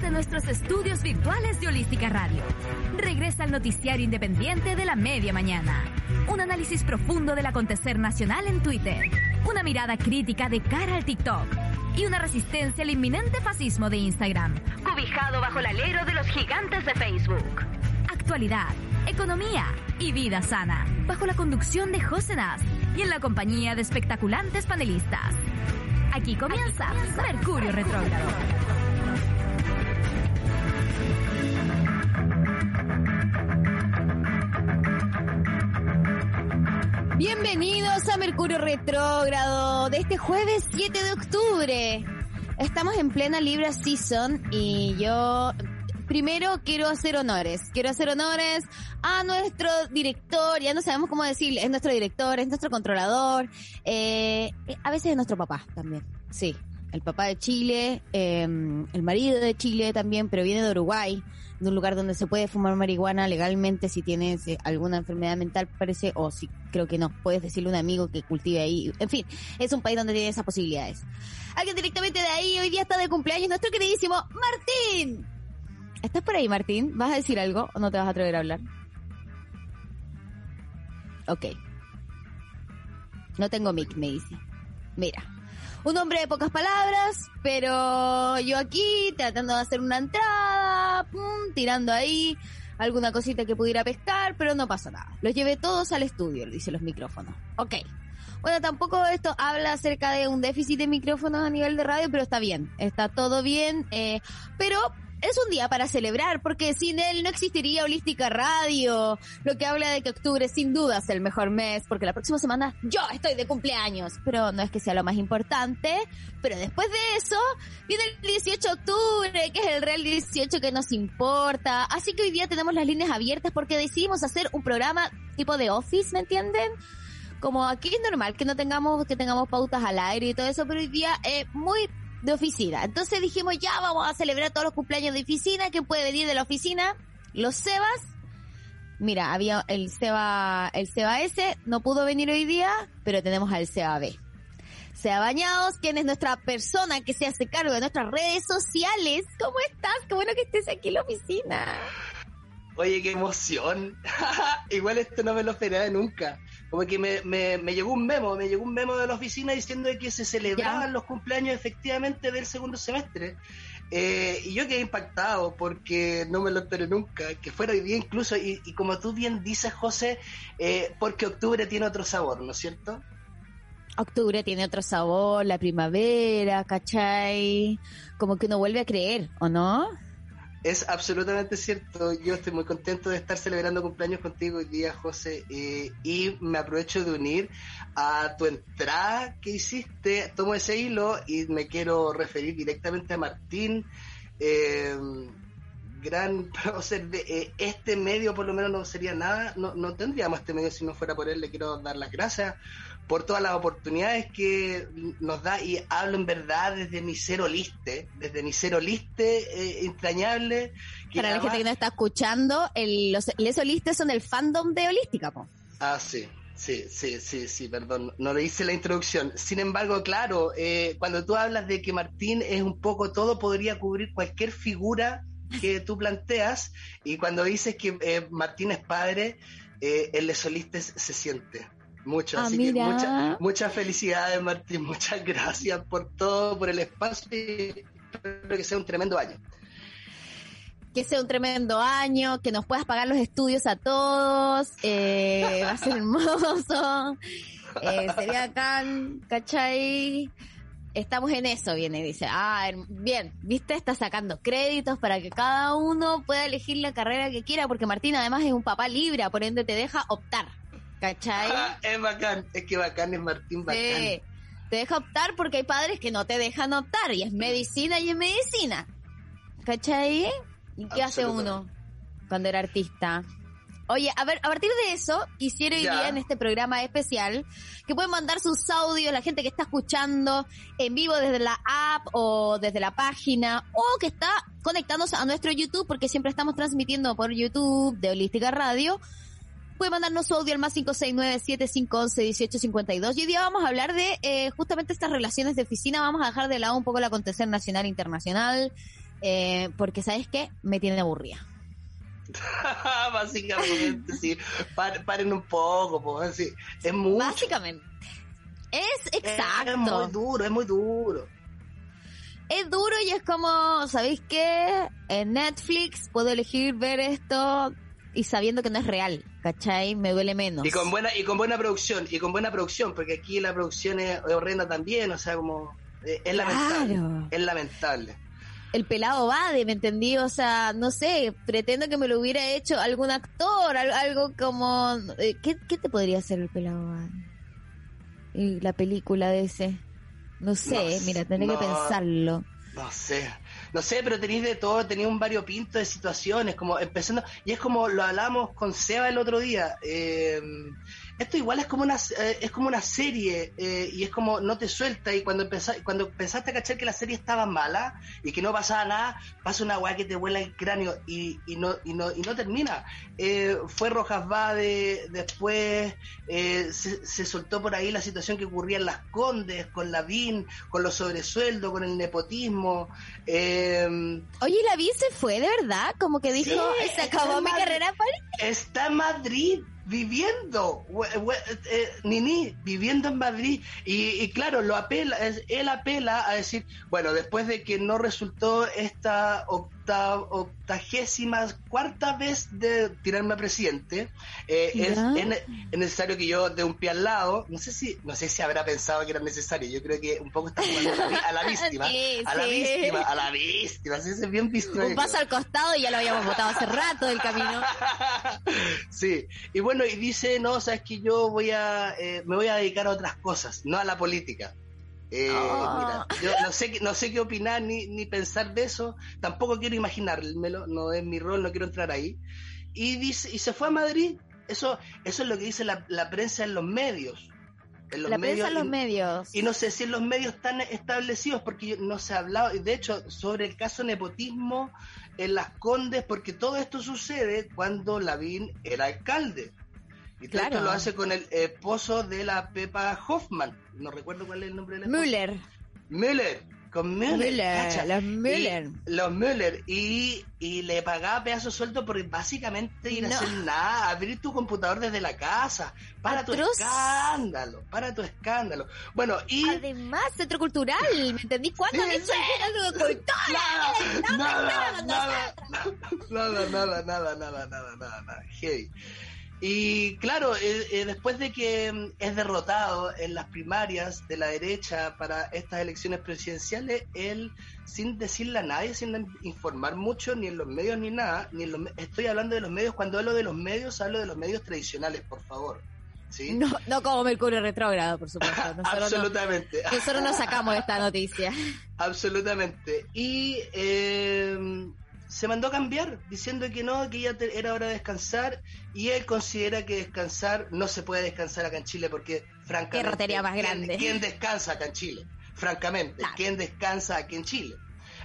desde nuestros estudios virtuales de Holística Radio. Regresa al noticiario independiente de la media mañana. Un análisis profundo del acontecer nacional en Twitter. Una mirada crítica de cara al TikTok. Y una resistencia al inminente fascismo de Instagram. Cobijado bajo el alero de los gigantes de Facebook. Actualidad, economía y vida sana. Bajo la conducción de José Nas y en la compañía de espectaculantes panelistas. Aquí comienza Mercurio Retrógrado. Bienvenidos a Mercurio Retrógrado de este jueves 7 de octubre. Estamos en plena Libra Season y yo primero quiero hacer honores. Quiero hacer honores a nuestro director, ya no sabemos cómo decirle, es nuestro director, es nuestro controlador, eh, a veces es nuestro papá también, sí. El papá de Chile, eh, el marido de Chile también, pero viene de Uruguay de un lugar donde se puede fumar marihuana legalmente si tienes eh, alguna enfermedad mental, parece, o si creo que no, puedes decirle a un amigo que cultive ahí. En fin, es un país donde tiene esas posibilidades. Alguien directamente de ahí hoy día está de cumpleaños, nuestro queridísimo Martín. ¿Estás por ahí, Martín? ¿Vas a decir algo o no te vas a atrever a hablar? Ok. No tengo mic, me dice. Mira, un hombre de pocas palabras, pero yo aquí tratando de hacer una entrada, pum, tirando ahí alguna cosita que pudiera pescar, pero no pasa nada. Los llevé todos al estudio, dice los micrófonos. Ok. Bueno, tampoco esto habla acerca de un déficit de micrófonos a nivel de radio, pero está bien, está todo bien, eh, pero es un día para celebrar, porque sin él no existiría Holística Radio, lo que habla de que octubre sin duda es el mejor mes, porque la próxima semana yo estoy de cumpleaños, pero no es que sea lo más importante, pero después de eso viene el 18 de octubre, que es el real 18 que nos importa, así que hoy día tenemos las líneas abiertas porque decidimos hacer un programa tipo de office, ¿me entienden? Como aquí es normal que no tengamos, que tengamos pautas al aire y todo eso, pero hoy día es muy de oficina. Entonces dijimos, ya vamos a celebrar todos los cumpleaños de oficina. ¿Quién puede venir de la oficina? Los Sebas. Mira, había el Seba, el Seba S, no pudo venir hoy día, pero tenemos al Seba B. Seba Bañados, quien es nuestra persona que se hace cargo de nuestras redes sociales. ¿Cómo estás? Qué bueno que estés aquí en la oficina. Oye, qué emoción. Igual esto no me lo esperaba nunca. Como que me, me, me, llegó un memo, me llegó un memo de la oficina diciendo que se celebraban los cumpleaños efectivamente del segundo semestre. Eh, y yo quedé impactado porque no me lo esperé nunca, que fuera hoy día incluso, y, y como tú bien dices, José, eh, porque octubre tiene otro sabor, ¿no es cierto? Octubre tiene otro sabor, la primavera, ¿cachai? Como que uno vuelve a creer, ¿o no? Es absolutamente cierto. Yo estoy muy contento de estar celebrando cumpleaños contigo hoy día, José. Eh, y me aprovecho de unir a tu entrada que hiciste. Tomo ese hilo y me quiero referir directamente a Martín. Eh, gran de eh, este medio, por lo menos no sería nada. No, no tendríamos este medio si no fuera por él. Le quiero dar las gracias por todas las oportunidades que nos da y hablo en verdad desde mi cero liste, desde mi cero liste eh, entrañable. Para la gente que no está escuchando, el, los lesolistes son el fandom de Holística, po. Ah, sí. Sí, sí, sí, sí, perdón, no le hice la introducción. Sin embargo, claro, eh, cuando tú hablas de que Martín es un poco todo, podría cubrir cualquier figura que tú planteas, y cuando dices que eh, Martín es padre, eh, el lesolistes se siente. Mucho, Ah, así que mira. muchas muchas felicidades Martín, muchas gracias por todo, por el espacio y espero que sea un tremendo año. Que sea un tremendo año, que nos puedas pagar los estudios a todos, eh, va a ser hermoso, eh, sería acá, ¿cachai? Estamos en eso, viene dice, ah, bien, viste, está sacando créditos para que cada uno pueda elegir la carrera que quiera, porque Martín además es un papá libre, por ende te deja optar, ¿cachai? Ah, es bacán, es que bacán es Martín, bacán. Sí, te deja optar porque hay padres que no te dejan optar, y es medicina y es medicina, ¿cachai? ¿Y qué hace uno cuando era artista? Oye, a ver, a partir de eso, quisiera hoy día en este programa especial que pueden mandar sus audios, la gente que está escuchando en vivo desde la app o desde la página o que está conectándose a nuestro YouTube porque siempre estamos transmitiendo por YouTube de Holística Radio. Puede mandarnos su audio al más 569-7511-1852. Y hoy día vamos a hablar de eh, justamente estas relaciones de oficina. Vamos a dejar de lado un poco el acontecer nacional e internacional. eh, porque ¿sabes qué? Me tiene aburrida. Básicamente, sí. paren un poco, pues, así. Es mucho. Básicamente. Es exacto. Es, muy duro, es muy duro. Es duro y es como, ¿sabéis qué? En Netflix puedo elegir ver esto y sabiendo que no es real, ¿cachai? Me duele menos. Y con buena, y con buena producción, y con buena producción, porque aquí la producción es horrenda también, o sea, como, eh, es lamentable. Es lamentable el pelado Bade, ¿me entendí? O sea, no sé, pretendo que me lo hubiera hecho algún actor, algo como... Eh, ¿Qué, te podría hacer el pelado Bade? Y la película de ese. No sé, mira, tendré que pensarlo. No sé. No sé, pero tenéis de todo, tenéis un variopinto de situaciones, como empezando, y es como lo hablamos con Seba el otro día, eh, esto igual es como una eh, es como una serie eh, y es como no te suelta y cuando empezaste, cuando pensaste a cachar que la serie estaba mala y que no pasaba nada pasa una weá que te vuela el cráneo y, y no y no y no termina. Eh, fue Rojas Bade después se, se, soltó por ahí la situación que ocurría en las Condes con la VIN con los sobresueldos con el nepotismo oye la VIN se fue de verdad como que dijo se acabó mi carrera está en Madrid viviendo, eh, Nini, viviendo en Madrid. Y, claro, lo apela, él apela a decir, bueno, después de que no resultó esta octagésima cuarta vez de tirarme a presidente, eh, es, necesario que yo de un pie al lado, no sé si, no sé si habrá pensado que era necesario, yo creo que un poco está a la víctima, a la víctima, a la víctima, es bien víctima. Un paso al costado y ya lo habíamos votado hace rato del camino. sí, y bueno, y dice, no, sabes que yo voy a, eh, me voy a dedicar a otras cosas, no a la política. Eh, mira, ah. yo no sé, no sé qué opinar ni, ni pensar de eso, tampoco quiero imaginármelo, no es mi rol, no quiero entrar ahí. Y dice, y se fue a Madrid, eso, eso es lo que dice la, prensa en los medios. En los la medios, prensa en los medios. Y no sé si en los medios están establecidos, porque no se ha hablado, de hecho, sobre el caso nepotismo en las Condes, porque todo esto sucede cuando Lavín era alcalde. Y todo esto lo hace con el esposo de la Pepa Hoffman. No recuerdo cuál es el nombre de la Müller. Müller. Con Müller. los Müller. Y, los Müller. Y, y le pagaba pedazo sueldo por básicamente ir a hacer nada, abrir tu computador desde la casa. Para tu escándalo. Para tu escándalo. Bueno, y. Además, centro cultural. ¿Me entendí? ¿Cuándo sí, sí. Nada, nada, nada, nada, nada, nada, nada, nada, nada, nada. Hey. Y claro, eh, eh, después de que mm, es derrotado en las primarias de la derecha para estas elecciones presidenciales, él, sin decirle a nadie, sin informar mucho, ni en los medios ni nada, ni estoy hablando de los medios, cuando hablo de los medios, hablo de los medios tradicionales, por favor. ¿Sí? No, no como Mercurio retrógrado, por supuesto. Absolutamente. nosotros nos sacamos esta noticia. Absolutamente. Y eh, se mandó a cambiar diciendo que no, que ya era hora de descansar y él considera que descansar no se puede descansar acá en Chile porque francamente Qué más grande. ¿quién, descansa acá en Chile? Francamente, ¿quién descansa aquí en Chile?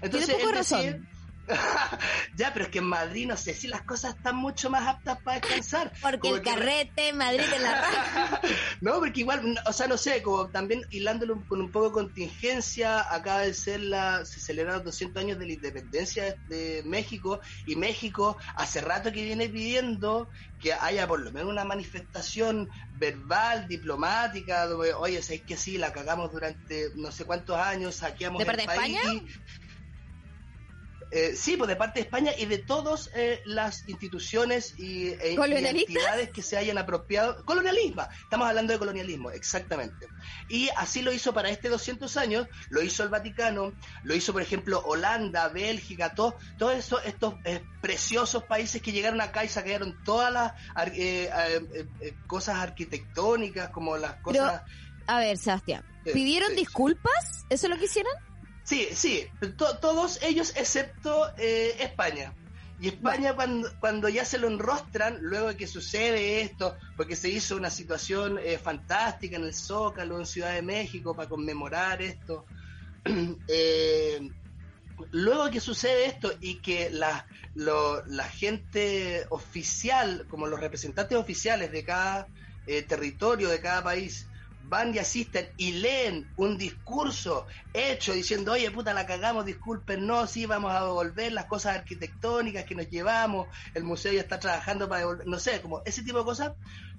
Entonces, razón. ya, pero es que en Madrid no sé si las cosas están mucho más aptas para descansar. Porque el carrete, Madrid en la No, porque igual, o sea, no sé, como también hilándolo con un poco de contingencia, acaba de ser la, se celebraron 200 años de la independencia de México y México hace rato que viene pidiendo que haya por lo menos una manifestación verbal, diplomática, donde, oye, sabéis que sí, la cagamos durante no sé cuántos años, saqueamos ¿De el país. España? Eh, sí, pues de parte de España y de todas eh, las instituciones y, e, entidades que se hayan apropiado. Colonialismo, estamos hablando de colonialismo, exactamente. Y así lo hizo para este 200 años, lo hizo el Vaticano, lo hizo, por ejemplo, Holanda, Bélgica, todos eso, estos eh, preciosos países que llegaron acá y sacaron todas las cosas arquitectónicas, como las cosas. a ver, Sebastián, ¿pidieron disculpas? ¿Eso es lo que hicieron? Sí, sí, todos ellos excepto eh, España. Y España cuando, cuando ya se lo enrostran, luego de que sucede esto, porque se hizo una situación eh, fantástica en el Zócalo, en Ciudad de México, para conmemorar esto, eh, luego de que sucede esto y que la, la gente oficial, como los representantes oficiales de cada territorio, de cada país, van y asisten y leen un discurso hecho diciendo, oye puta, la cagamos, disculpen, no, sí, vamos a devolver las cosas arquitectónicas que nos llevamos, el museo ya está trabajando para devolver, no sé, como ese tipo de cosas,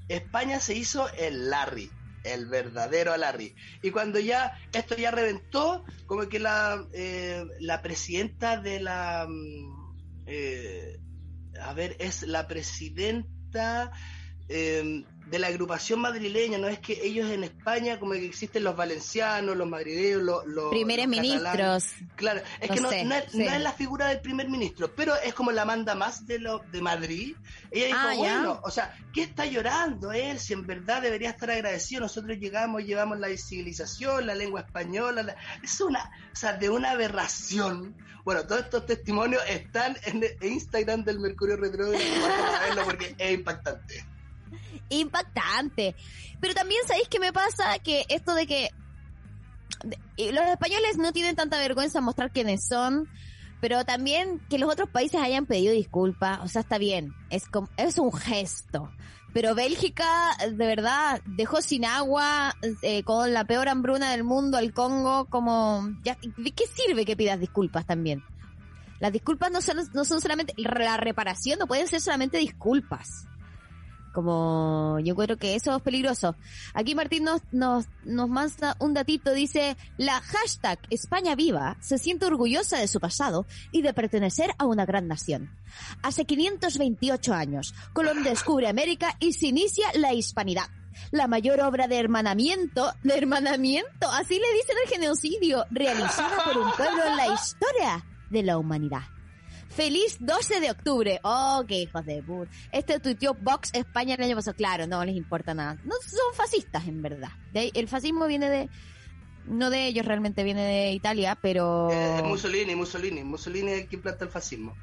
España se hizo el Larry, el verdadero Larry. Y cuando ya esto ya reventó, como que la, eh, la presidenta de la... Mm, eh, a ver, es la presidenta... Eh, de la agrupación madrileña, no es que ellos en España, como que existen los valencianos, los madrileños, los, los primeros ministros. Claro, es que no, es, la figura del primer ministro, pero es como la manda más de lo de Madrid. Ella dijo, ah, bueno, o sea, ¿qué está llorando él? Si en verdad debería estar agradecido, nosotros llegamos, llevamos la civilización, la lengua española, es una, o sea, de una aberración. Bueno, todos estos testimonios están en Instagram del Mercurio Retro porque es impactante impactante. Pero también sabéis que me pasa que esto de que los españoles no tienen tanta vergüenza en mostrar quiénes son, pero también que los otros países hayan pedido disculpas, o sea, está bien, es como, es un gesto. Pero Bélgica, de verdad, dejó sin agua, eh, con la peor hambruna del mundo al Congo, como, ya, ¿de qué sirve que pidas disculpas también? Las disculpas no son, no son solamente, la reparación no pueden ser solamente disculpas. Como yo creo que eso es peligroso. Aquí Martín nos, nos, nos manda un datito, dice, la hashtag España Viva se siente orgullosa de su pasado y de pertenecer a una gran nación. Hace 528 años, Colón descubre América y se inicia la hispanidad la mayor obra de hermanamiento, de hermanamiento, así le dicen el genocidio, realizada por un pueblo en la historia de la humanidad. Feliz 12 de octubre. Oh, qué hijos de puta. Este tuiteó Vox España el año pasado. Claro, no les importa nada. No son fascistas, en verdad. el fascismo viene de, no de ellos realmente, viene de Italia, pero... Eh, Mussolini, Mussolini. Mussolini es quien planta el fascismo.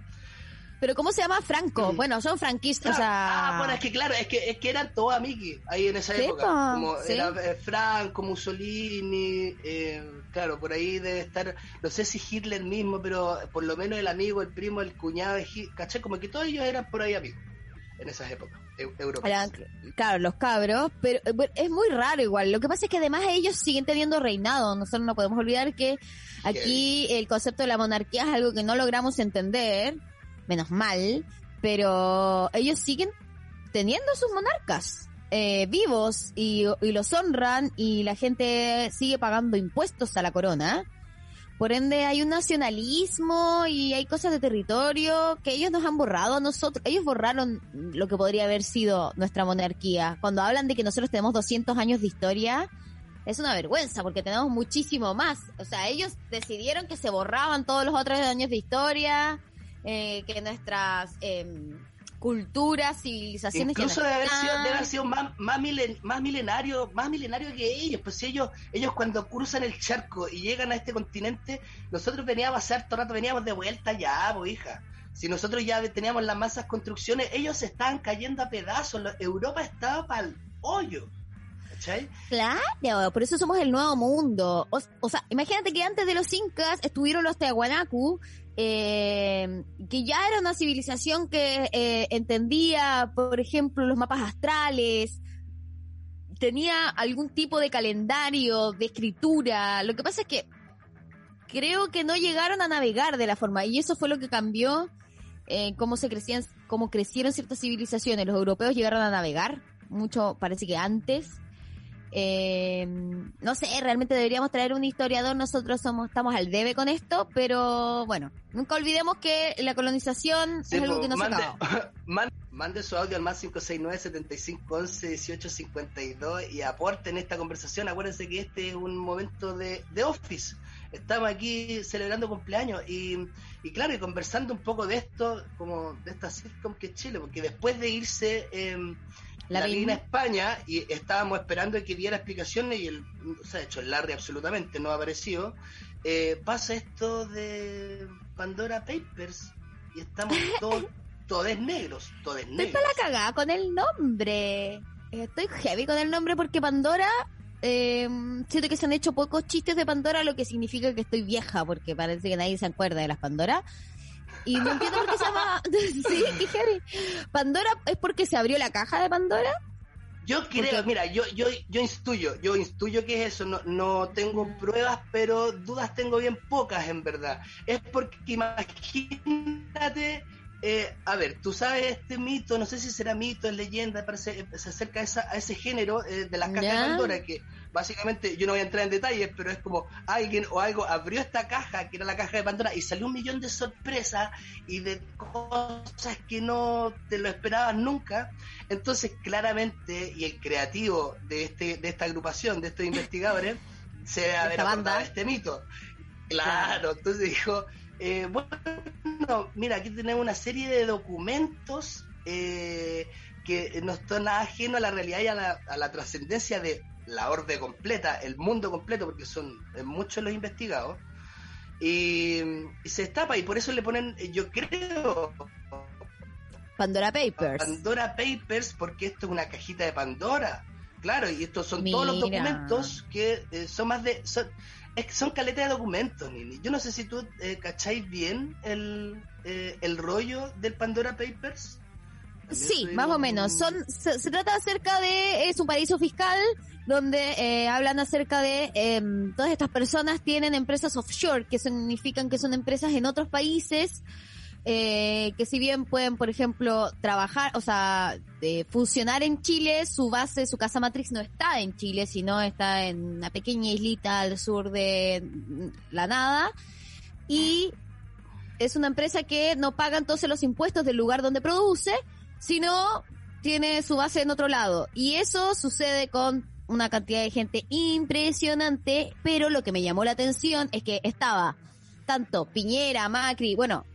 Pero ¿cómo se llama Franco? Mm. Bueno, son franquistas. Ah, bueno, es que claro, es que, es que eran todos amigos ahí en esa época. Como era eh, Franco, Mussolini, eh, claro, por ahí debe estar, no sé si Hitler mismo, pero por lo menos el amigo, el primo, el cuñado de Hitler, ¿caché? Como que todos ellos eran por ahí amigos en esas épocas. Europeas. claro, los cabros, pero eh, es muy raro igual. Lo que pasa es que además ellos siguen teniendo reinado. Nosotros no podemos olvidar que aquí el concepto de la monarquía es algo que no logramos entender menos mal, pero ellos siguen teniendo sus monarcas eh, vivos y, los honran y la gente sigue pagando impuestos a la corona. Por ende hay un nacionalismo y hay cosas de territorio que ellos nos han borrado a nosotros. Ellos borraron lo que podría haber sido nuestra monarquía. Cuando hablan de que nosotros tenemos 200 años de historia, es una vergüenza porque tenemos muchísimo más. O sea, ellos decidieron que se borraban todos los otros años de historia eh, que nuestras eh, culturas, civilizaciones... Incluso debe haber sido, debe haber sido más, más, milenario, más milenario que ellos. Pues ellos, ellos cuando cruzan el charco y llegan a este continente, nosotros veníamos a hacer todo rato, veníamos de vuelta ya, pues hija. Si nosotros ya teníamos las masas construcciones, ellos se estaban cayendo a pedazos. Europa estaba para el hoyo. Claro, por eso somos el nuevo mundo. O, sea, imagínate que antes de los incas estuvieron los Tehuanacu, eh, que ya era una civilización que eh, entendía, por ejemplo, los mapas astrales, tenía algún tipo de calendario, de escritura. Lo que pasa es que creo que no llegaron a navegar de la forma, y eso fue lo que cambió eh, cómo se crecían, cómo crecieron ciertas civilizaciones. Los europeos llegaron a navegar mucho, parece que antes, eh, no sé, realmente deberíamos traer un historiador, nosotros somos estamos al debe con esto, pero bueno, nunca olvidemos que la colonización es algo que no mande, se mande, su audio al más 569 7511 1852 y aporte en esta conversación. Acuérdense que este es un momento de, de office. Estamos aquí celebrando cumpleaños y, y claro, y conversando un poco de esto, como de esta sitcom que es Chile, porque después de irse... Eh, la, la España y estábamos esperando que diera explicaciones y el, se ha hecho el Larry absolutamente no ha aparecido. Eh, pasa esto de Pandora Papers y estamos todos, todos negros, todos negros. Estoy para la cagada con el nombre. Estoy heavy con el nombre porque Pandora eh, siento que se han hecho pocos chistes de Pandora, lo que significa que estoy vieja, porque parece que nadie se acuerda de las Pandora. Y no entiendo por qué se llama. sí, qué heavy. Pandora es porque se abrió la caja de Pandora. Yo creo, mira, yo, yo, yo instuyo, yo instuyo que es eso, no, no tengo pruebas, pero dudas tengo bien pocas en verdad. Es porque imagínate eh, a ver, tú sabes este mito, no sé si será mito, es leyenda, parece, se acerca a, esa, a ese género eh, de las cajas de Pandora, que básicamente yo no voy a entrar en detalles, pero es como alguien o algo abrió esta caja, que era la caja de Pandora, y salió un millón de sorpresas y de cosas que no te lo esperabas nunca. Entonces, claramente, y el creativo de, este, de esta agrupación, de estos investigadores, se debe haber acordado este mito. Claro, entonces dijo eh, bueno, mira, aquí tenemos una serie de documentos eh, que no están nada ajeno a la realidad y a la, trascendencia de la orden completa, el mundo completo, porque son muchos los investigados. Y, se estapa, y por eso le ponen, yo creo. Pandora Papers. Pandora Papers, porque esto es una cajita de Pandora. Claro, y estos son todos los documentos que eh, son más de. Es que son caletas de documentos, Nini. Yo no sé si tú eh, cacháis bien el, eh, el rollo del Pandora Papers. sí, más o menos. Son, se, trata acerca de, es un paraíso fiscal donde eh, hablan acerca de em, todas estas personas tienen empresas offshore, que significan que son empresas en otros países eh, que si bien pueden, por ejemplo, trabajar, o sea, funcionar en Chile, su base, su casa matriz no está en Chile, sino está en una pequeña islita al sur de la nada. Y es una empresa que no paga entonces los impuestos del lugar donde produce, sino tiene su base en otro lado. Y eso sucede con una cantidad de gente impresionante, pero lo que me llamó la atención es que estaba tanto Piñera, Macri, bueno,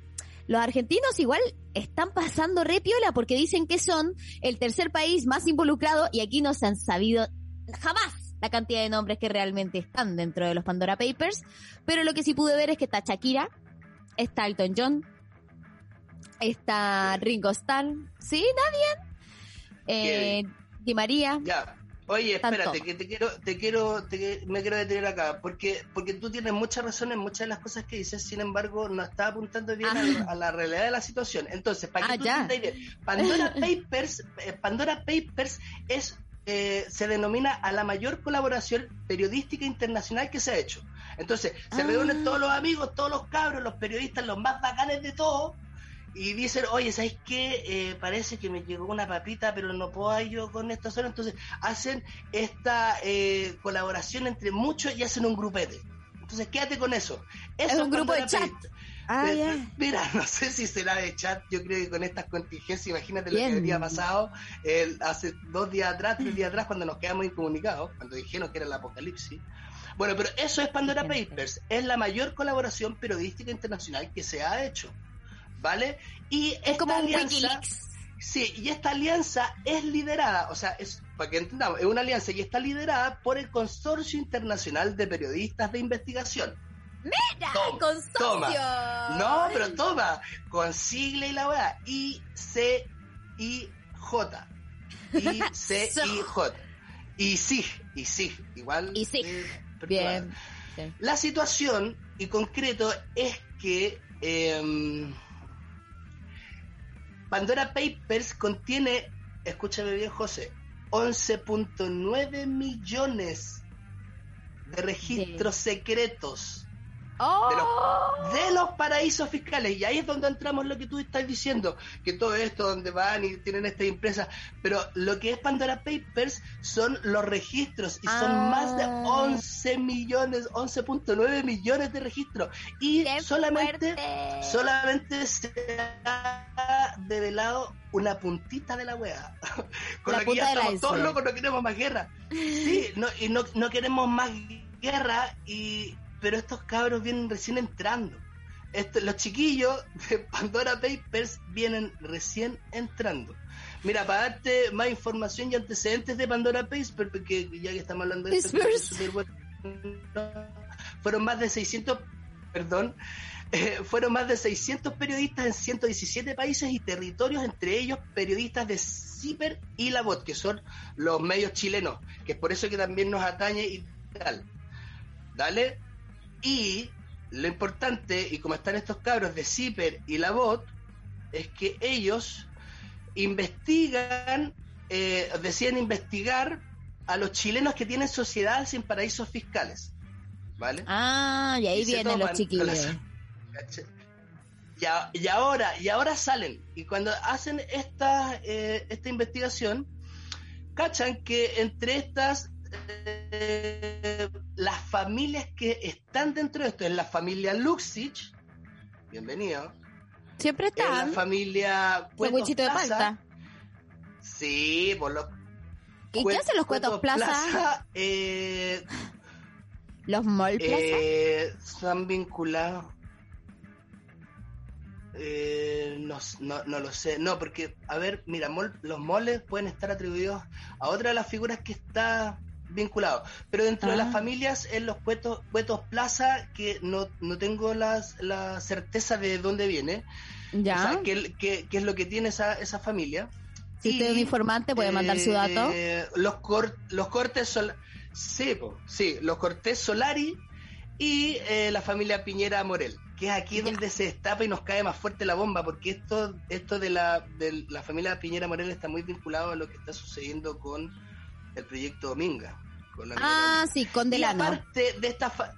los argentinos igual están pasando re piola porque dicen que son el tercer país más involucrado y aquí no se han sabido jamás la cantidad de nombres que realmente están dentro de los Pandora Papers. Pero lo que sí pude ver es que está Shakira, está Elton John, está Ringo Starr, ¿sí? Nadie. Eh, Di María. Ya. Oye, espérate, que te quiero, te quiero, me quiero detener acá, porque, porque tú tienes mucha razón en muchas de las cosas que dices, sin embargo, no está apuntando bien a, la ah. realidad de la situación. Entonces, para que ah, tú bien, Pandora Papers, eh, Pandora Papers es eh, se denomina a la mayor colaboración periodística internacional que se ha hecho. Entonces, se reúnen ah. todos los amigos, todos los cabros, los periodistas, los más bacanes de todos, y dicen, oye, ¿sabes qué? Eh, parece que me llegó una papita, pero no puedo yo con esto solo. Entonces hacen esta eh, colaboración entre muchos y hacen un grupete. Entonces quédate con eso. es un grupo de chat. Ah, Mira, no sé si será de chat, yo creo que con estas contingencias, imagínate lo que había pasado hace dos días atrás, tres días atrás, cuando nos quedamos incomunicados, cuando dijeron que era el apocalipsis. Bueno, pero eso es Pandora Papers, es la mayor colaboración periodística internacional que se ha hecho. ¿Vale? Y es como un alianza, Sí, y esta alianza es liderada, o sea, es para que entendamos, es una alianza y está liderada por el Consorcio Internacional de Periodistas de Investigación. ¡Mira! ¡Consorcio! No, pero toma, con sigla y la weá, I-C-I-J. I-C-I-J. Y sí, y sí, igual. Y sí. Bien. La situación, y concreto, es que. Eh, Pandora Papers contiene, escúchame bien José, 11.9 millones de registros secretos ¡Oh! De, los, paraísos fiscales. Y ahí es donde entramos lo que tú estás diciendo, que todo esto donde van y tienen esta empresa. Pero lo que es Pandora Papers son los registros y son ah. más de 11 millones, 11.9 millones de registros. Y solamente, solamente se ha develado una puntita de la wea. Con la, que ya estamos todos locos, no queremos más guerra. Sí, no, y no, no queremos más guerra y pero estos cabros vienen recién entrando. los chiquillos de Pandora Papers vienen recién entrando. Mira, para darte más información y antecedentes de Pandora Papers, porque ya que estamos hablando de esto, fueron más de 600, perdón, eh, fueron más de 600 periodistas en 117 países y territorios, entre ellos periodistas de CIPER y La Voz, que son los medios chilenos, que es por eso que también nos atañe y tal. Dale, y lo importante, y como están estos cabros de Zipper y la bot, es que ellos investigan eh, deciden investigar a los chilenos que tienen sociedades en paraísos fiscales. ¿Vale? Ah, y ahí Y vienen los chiquillos. las- ¿Caché? Y, a- y ahora, y ahora salen. Y cuando hacen esta, eh, esta investigación, cachan que entre estas, eh, las familias que están dentro de esto, es la familia Luxich, bienvenido, Siempre es la están. familia de Plaza. palta. Sí, por los ¿Y qué hacen los cuetos plaza? eh, Los mall plaza. Eh, están vinculados. Eh, no, no, no lo sé. No, porque, a ver, mira, mol- los moles pueden estar atribuidos a otra de las figuras que está vinculado. Pero dentro de Ah. las familias, en los cuetos, cuetos plaza, que no, no tengo las, la certeza de dónde viene, ya. o sea, qué, qué- qué es lo que tiene esa, esa familia. si usted es un informante, puede mandar su dato. eh, los, cor- los cortes sol sí, po, sí, los cortes Solari y eh, la familia Piñera Morel, que es aquí donde se destapa y nos cae más fuerte la bomba, porque esto, esto de la, de la familia Piñera Morel está muy vinculado a lo que está sucediendo con el proyecto Minga. Con la Ah, sí, con y Delano. aparte de esta fa-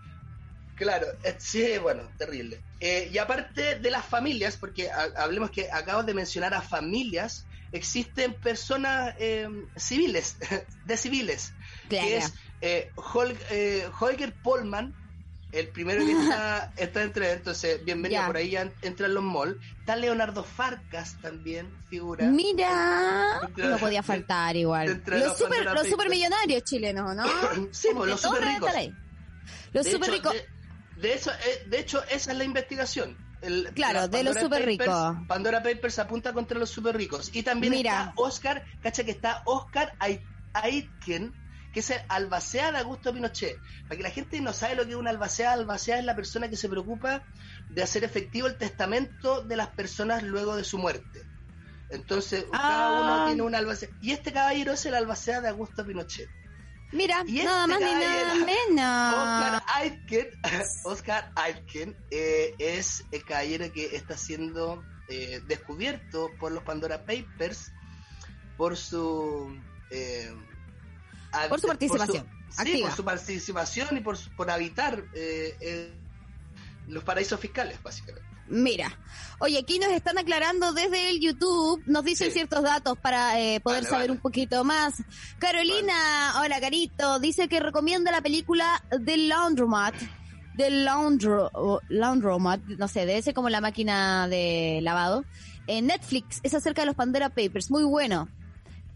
Claro, eh, sí, bueno, terrible. Eh, y aparte de las familias, porque ha- hablemos que acabo de mencionar a familias, existen personas eh, civiles, de civiles, Claro. que es eh, Hol- eh, Holger Polman, el primero que está, está entre, entonces, bienvenido, por ahí ya entran los malls. Está Leonardo Farcas también, figura. Mira, no podía faltar igual. Los los super, los supermillonarios chilenos, ¿no? sí, pues, los super ricos. Los de super ricos. De, de eso, eh, de hecho, esa es la investigación. El- Claro, de los super ricos. Pandora Papers apunta contra los super ricos. Y también Mira. está Oscar, cacha que está Oscar Ai- Aitken, que es el albacea de Augusto Pinochet. Para que la gente no sabe lo que es un albacea, albacea es la persona que se preocupa de hacer efectivo el testamento de las personas luego de su muerte. Entonces, cada Ah. uno tiene un albacea. Y este caballero es el albacea de Augusto Pinochet. Mira, y nada este más ni nada menos. Oscar Aitken, Oscar Aitken eh, es el caballero que está siendo eh, descubierto por los Pandora Papers por su eh, a- Por su participación sí, activa. por su participación y por, por habitar eh, eh, los paraísos fiscales, básicamente. Mira, oye, aquí nos están aclarando desde el YouTube, nos dicen Sí. ciertos datos para eh, poder Vale, saber vale. un poquito más. Carolina, hola Carito, dice que recomienda la película The Laundromat. The Laundro, Laundromat, no sé, debe ser como la máquina de lavado. En Netflix, es acerca de los Pandora Papers, muy bueno.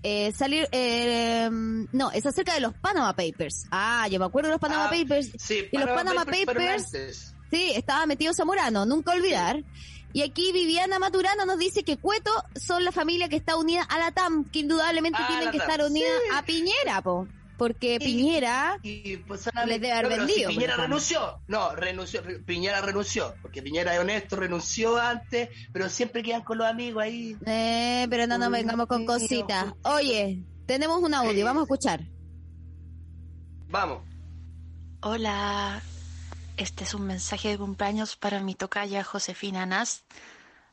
Eh, salir, eh, no, es acerca de los Panama Papers. Ah, yo me acuerdo de los Panama Ah, Papers. Sí, Y los Panama Papers-. Sí, estaba metido Zamorano, nunca olvidar. Y aquí Viviana Maturano nos dice que Cueto son la familia que está unida a la TAM, que indudablemente A tienen que TAM, estar unidas sí. a Piñera, po. Porque Y- Piñera, Y pues Les debe haber no, vendido, si Piñera renunció. No, renunció. Piñera renunció. Porque Piñera es honesto, renunció antes, pero siempre quedan con los amigos ahí. eh, pero no nos vengamos con cositas. Oye, tenemos un audio, vamos a escuchar. Vamos. Hola, este es un mensaje de cumpleaños para mi tocaya Josefina Nas,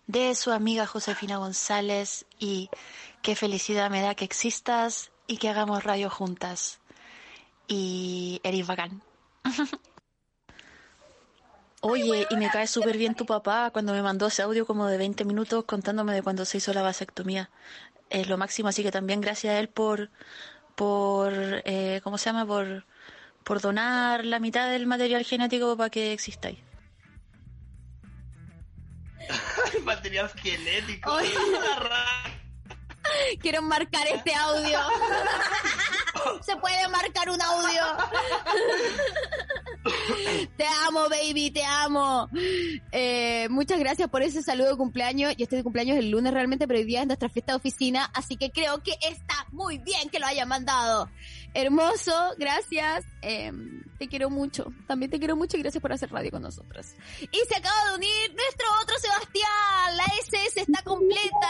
de su amiga Josefina González y qué felicidad me da que existas y que hagamos radio juntas. Y eres bacán. Oye, y me cae súper bien tu papá cuando me mandó ese audio como de 20 minutos contándome de cuando se hizo la vasectomía. Es lo máximo, así que también gracias a él por, por, eh, ¿cómo se llama? Por, por donar la mitad del material genético para que existáis. Material genético. Ay. Quiero marcar este audio. Se puede marcar un audio. te amo, baby, te amo. Eh, muchas gracias por ese saludo de cumpleaños. Yo estoy de cumpleaños el lunes realmente, pero hoy día es nuestra fiesta de oficina, así que creo que está muy bien que lo hayan mandado. Hermoso, gracias. Eh, te quiero mucho. También te quiero mucho y gracias por hacer radio con nosotras. Y se acaba de unir nuestro otro Sebastián. La SS está completa.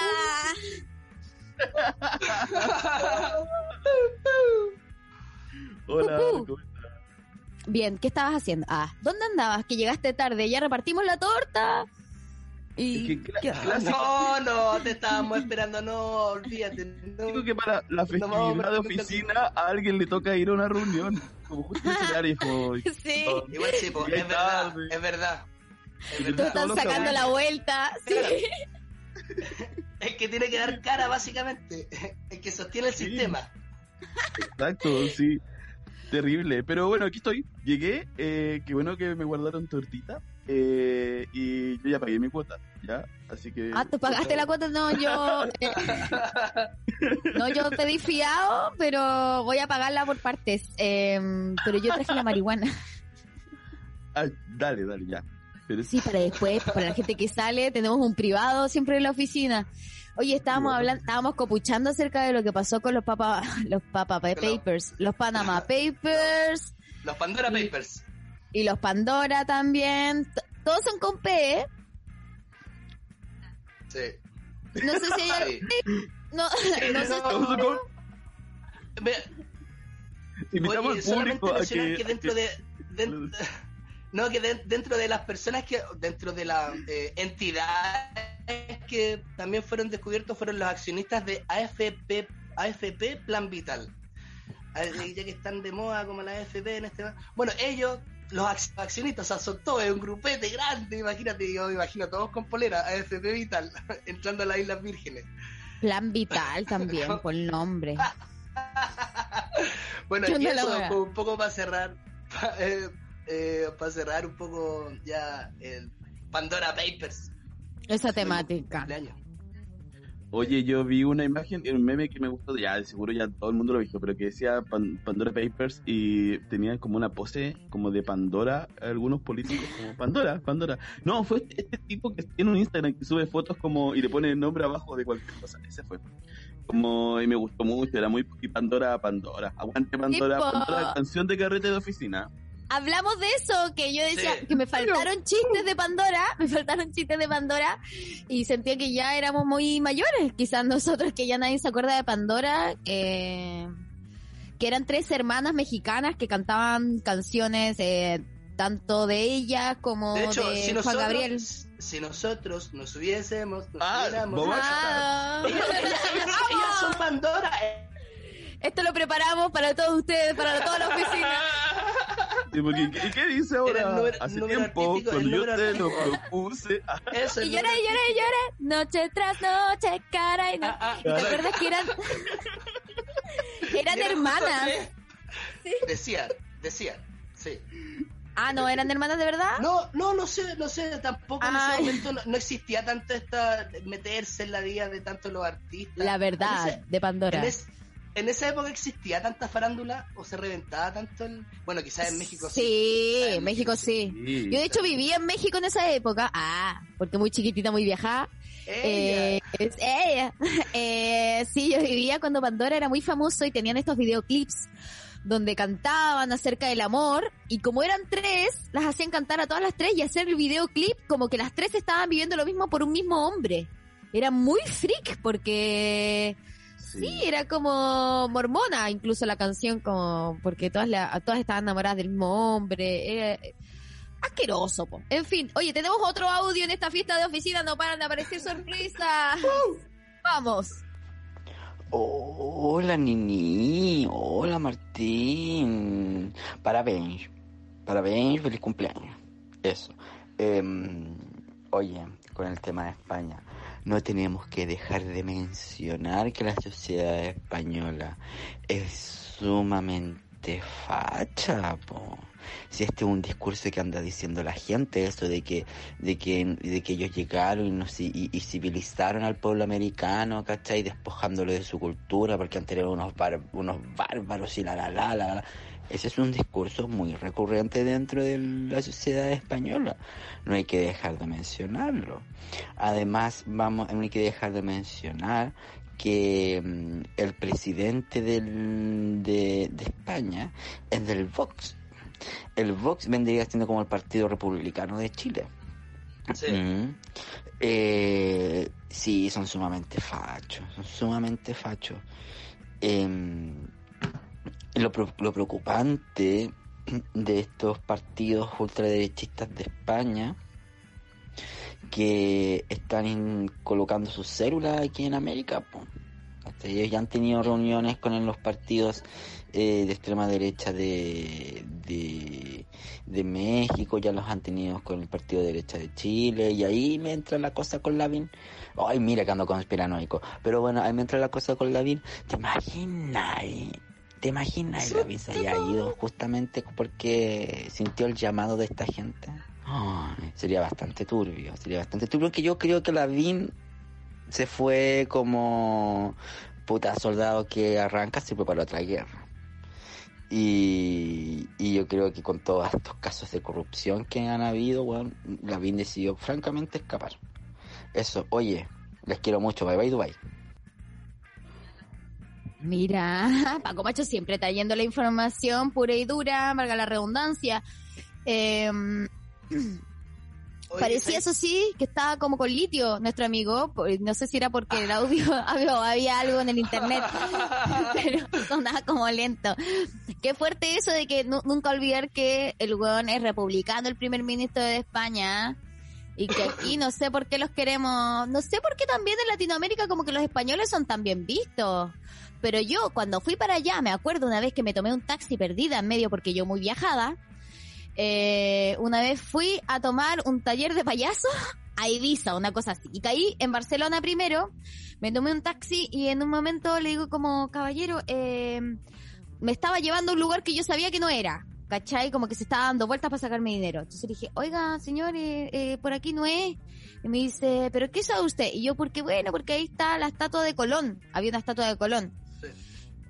Hola. ¿cómo estás? Bien, ¿qué estabas haciendo? Ah, ¿dónde andabas? Que llegaste tarde, ya repartimos la torta. Y Es que ¿qué? No, no, te estábamos esperando, no, olvídate. No. Digo que para la festividad de oficina a alguien le toca ir a una reunión. Como justo hijo. Sí. Igual sí, po, es verdad, es verdad. Es Todos están sacando la vuelta. Sí. Es que tiene que dar cara, básicamente. Es que sostiene el Sí. sistema. Exacto, sí. Terrible. Pero bueno, aquí estoy. Llegué. Eh, qué bueno que me guardaron tortita. Eh, y yo ya pagué mi cuota. ¿Ya? Así que. Ah, ¿tú pagaste la cuota? No, yo... eh, no, yo pedí fiado, pero voy a pagarla por partes. Eh, pero yo traje la marihuana. Ah, dale, dale, ya. Pero Sí, para después, para la gente que sale, tenemos un privado siempre en la oficina. Oye, estábamos Bueno. hablando, estábamos copuchando acerca de lo que pasó con los papa, los papa papers, los Panama Papers Los Pandora Papers. y los Pandora también. T- Todos son con P, ¿eh? Sí. No sé si hay... Sí. No, no sé a con- Invitamos Oye, al solamente público a que, que dentro a que- de, no que de- dentro de las personas que dentro de las eh, entidades que también fueron descubiertos fueron los accionistas de AFP AFP Plan Vital ya que están de moda como la AFP en este bueno ellos los ac- accionistas, o sea, son todos, es un grupete grande, imagínate, yo me imagino todos con polera, AFP Vital, entrando a las Islas Vírgenes. Plan Vital también, por el nombre. Bueno, ¿Qué y la eso un poco para cerrar, pa- eh, eh, para cerrar un poco ya el Pandora Papers. Esa temática. Oye, yo vi una imagen, un meme que me gustó, ya de seguro ya todo el mundo lo ha visto, pero que decía Pan- Pandora Papers y tenían como una pose como de Pandora, algunos políticos como Pandora, Pandora. No, fue este, este tipo que tiene un Instagram que sube fotos como y le pone el nombre abajo de cualquier cosa, ese fue. Como, y me gustó mucho, era muy y Pandora, Pandora, aguante Pandora, Tipo- Pandora, canción de carrete de oficina. Hablamos de eso, que yo decía Sí. que me faltaron chistes de Pandora, me faltaron chistes de Pandora y sentía que ya éramos muy mayores, quizás nosotros que ya nadie se acuerda de Pandora, eh, que eran tres hermanas mexicanas que cantaban canciones eh, tanto de ellas como De de, hecho, si Juan nosotros, Gabriel. si nosotros nos hubiésemos, nos Ah, hubiéramos- Ah, ellas, ellas- son Pandora. eh. esto lo preparamos para todos ustedes, para toda la oficina. Sí, porque, ¿qué, qué dice ahora? número- Hace número tiempo, artístico, cuando yo te lo propuse, ah, Eso, Y lloré, lloré, lloré, noche tras noche, cara y no. Ah, ah, ¿Y ¿Te acuerdas que eran, eran hermanas? justo, Decían, decían, sí. Ah, no, eran hermanas de verdad. No, no, no sé, no sé, tampoco en ese momento no, no existía tanto esta meterse en la vida de tantos los artistas. La verdad, ese- de Pandora. en, es- en esa época existía tanta farándula o se reventaba tanto el... Bueno, quizás en México sí. Sí, en México sí. sí. Yo de hecho vivía en México en esa época. Ah, porque muy chiquitita, muy viajada. Ella, Eh, es ella. Eh, sí, yo vivía cuando Pandora era muy famoso y tenían estos videoclips donde cantaban acerca del amor y como eran tres, las hacían cantar a todas las tres y hacer el videoclip como que las tres estaban viviendo lo mismo por un mismo hombre. Era muy freak porque sí, era como mormona incluso la canción como porque todas la, todas estaban enamoradas del mismo hombre. Asqueroso, po. En fin, oye, tenemos otro audio en esta fiesta de oficina, no paran de aparecer sorpresas. Vamos. Hola Nini, hola Martín. Parabéns, parabéns, feliz cumpleaños. Eso. Em, oye, con el tema de España, no tenemos que dejar de mencionar que la sociedad española es sumamente facha. Si este es un discurso que anda diciendo la gente, eso de que, de que, de que ellos llegaron y, nos, y, y civilizaron al pueblo americano, ¿cachai? Despojándolo de su cultura porque antes eran unos, bar- unos bárbaros y la la la la la. Ese es un discurso muy recurrente dentro de la sociedad española. No hay que dejar de mencionarlo. Además, vamos, no hay que dejar de mencionar que mm, el presidente del, de, de España es del Vox. El Vox vendría siendo como el Partido Republicano de Chile. sí. Mm. Eh, sí, son sumamente fachos, son sumamente fachos. Em, lo, lo preocupante de estos partidos ultraderechistas de España, que están colocando sus células aquí en América. po. Hasta ellos ya han tenido reuniones con los partidos eh, de extrema derecha de, de, de México, ya los han tenido con el partido de derecha de Chile, y ahí me entra la cosa con Lavín. Ay, mira que ando conspiranoico. Pero bueno, ahí me entra la cosa con Lavín. ¿Te imaginas? ¿Te imaginas? Lavín se haya ido justamente porque sintió el llamado de esta gente. Ay, sería bastante turbio, sería bastante turbio, porque yo creo que Lavín se fue como puta soldado que arranca se para otra guerra. Y, y yo creo que con todos estos casos de corrupción que han habido, bueno, Lavín decidió francamente escapar. Eso, oye, les quiero mucho, bye bye Dubai. Mira, Paco Macho siempre trayendo la información pura y dura, valga la redundancia. Eh, Oye, parecía eso sí que estaba como con litio nuestro amigo, no sé si era porque el audio había, algo en el internet, pero sonaba como lento. Qué fuerte eso de que nu- nunca olvidar que el weón es republicano, el primer ministro de España. Y que aquí no sé por qué los queremos, no sé por qué también en Latinoamérica como que los españoles son tan bien vistos. Pero yo cuando fui para allá, me acuerdo una vez que me tomé un taxi perdida en medio porque yo muy viajada, eh, una vez fui a tomar un taller de payaso a Ibiza, una cosa así. Y caí en Barcelona primero, me tomé un taxi y en un momento le digo como, caballero, eh, me estaba llevando a un lugar que yo sabía que no era. ¿Cachai? Como que se estaba dando vueltas para sacarme dinero. Entonces le dije, oiga, señor, eh, eh, por aquí no es. Y me dice, ¿pero qué sabe usted? Y yo, porque bueno, porque ahí está la estatua de Colón. Había una estatua de Colón.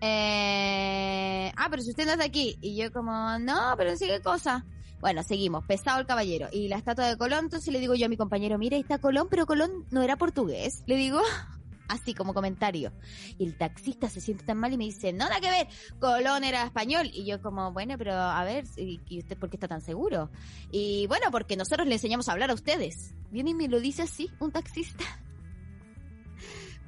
Eh, ah, pero si usted no está aquí. Y yo como, no, pero no sé qué cosa. Bueno, seguimos, pesado el caballero. Y la estatua de Colón, entonces le digo yo a mi compañero, mira, ahí está Colón, pero Colón no era portugués. Le digo, así como comentario. Y el taxista se siente tan mal y me dice, no, nada que ver, Colón era español. Y yo como, bueno, pero a ver, ¿y y usted por qué está tan seguro? Y bueno, porque nosotros le enseñamos a hablar a ustedes. Viene y me lo dice así, un taxista.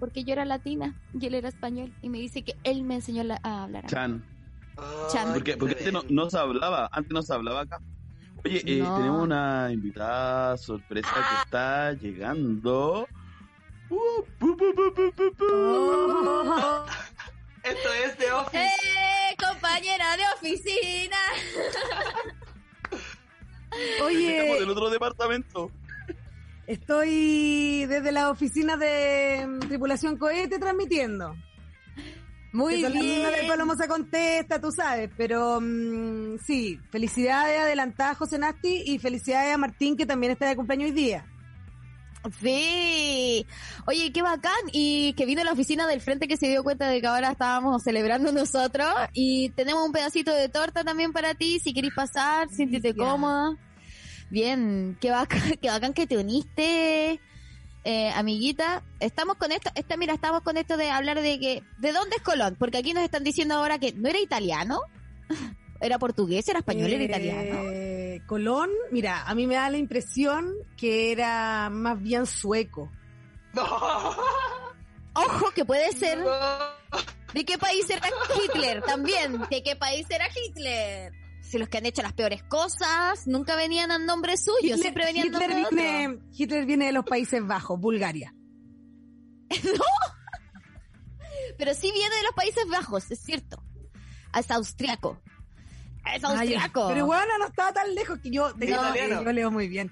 Porque yo era latina y él era español. Y me dice que él me enseñó la- a hablar. Chan. Chan. Ay, Porque, porque antes no, tremendo. no se hablaba, antes no se hablaba acá. Oye, eh, No. tenemos una invitada sorpresa Ah. que está llegando. Uh. Oh. Esto es The Office. ¡Eh, compañera de oficina! Estamos Oye, del otro departamento. Estoy desde la oficina de mm, tripulación cohete transmitiendo. Muy Que del bien. Palomo se contesta, tú sabes, pero mm, sí, felicidades adelantada a José Nasti y felicidades a Martín que también está de cumpleaños hoy día. Sí. Oye, qué bacán. Y que vino a la oficina del frente que se dio cuenta de que ahora estábamos celebrando nosotros. Y tenemos un pedacito de torta también para ti, si querés pasar, siéntete cómoda. Bien, qué bacán, qué bacán que te uniste, eh, amiguita. Estamos con esto, esta, mira, estamos con esto de hablar de que, ¿de dónde es Colón? Porque aquí nos están diciendo ahora que no era italiano, era portugués, era español, era Eh, italiano. Colón, mira, a mí me da la impresión que era más bien sueco. No. Ojo, que puede ser. No. ¿De qué país era Hitler? También. ¿De qué país era Hitler? Si los que han hecho las peores cosas nunca venían a nombre suyo, siempre venían a Hitler nombre de otro. viene, Hitler viene de los Países Bajos, Bulgaria. Pero sí viene de los Países Bajos, es cierto. Es austriaco. Es Ah, austriaco. Pero bueno, no estaba tan lejos que yo, Es yo- italiano. yo leo muy bien.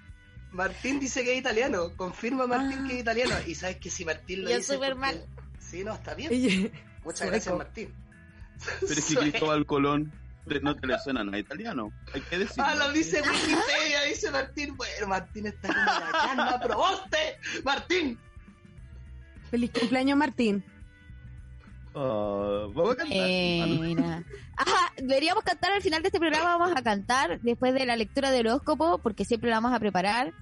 Martín dice que es italiano. Confirma Martín Ah. que es italiano. Y sabes que si Martín lo Yo dice. porque- mal. Sí, no, está bien. Muchas sueco. gracias, Martín. Pero es que Cristóbal Colón no te le suena nada italiano. Hay que decirlo. Ah, lo dice Wikipedia, dice Martín. Bueno, Martín está como la llama, proboste. Martín. Feliz cumpleaños, Martín. Ah, vamos a cantar. Eh, Ah. Ajá, deberíamos cantar al final de este programa, vamos a cantar después de la lectura del horóscopo, porque siempre la vamos a preparar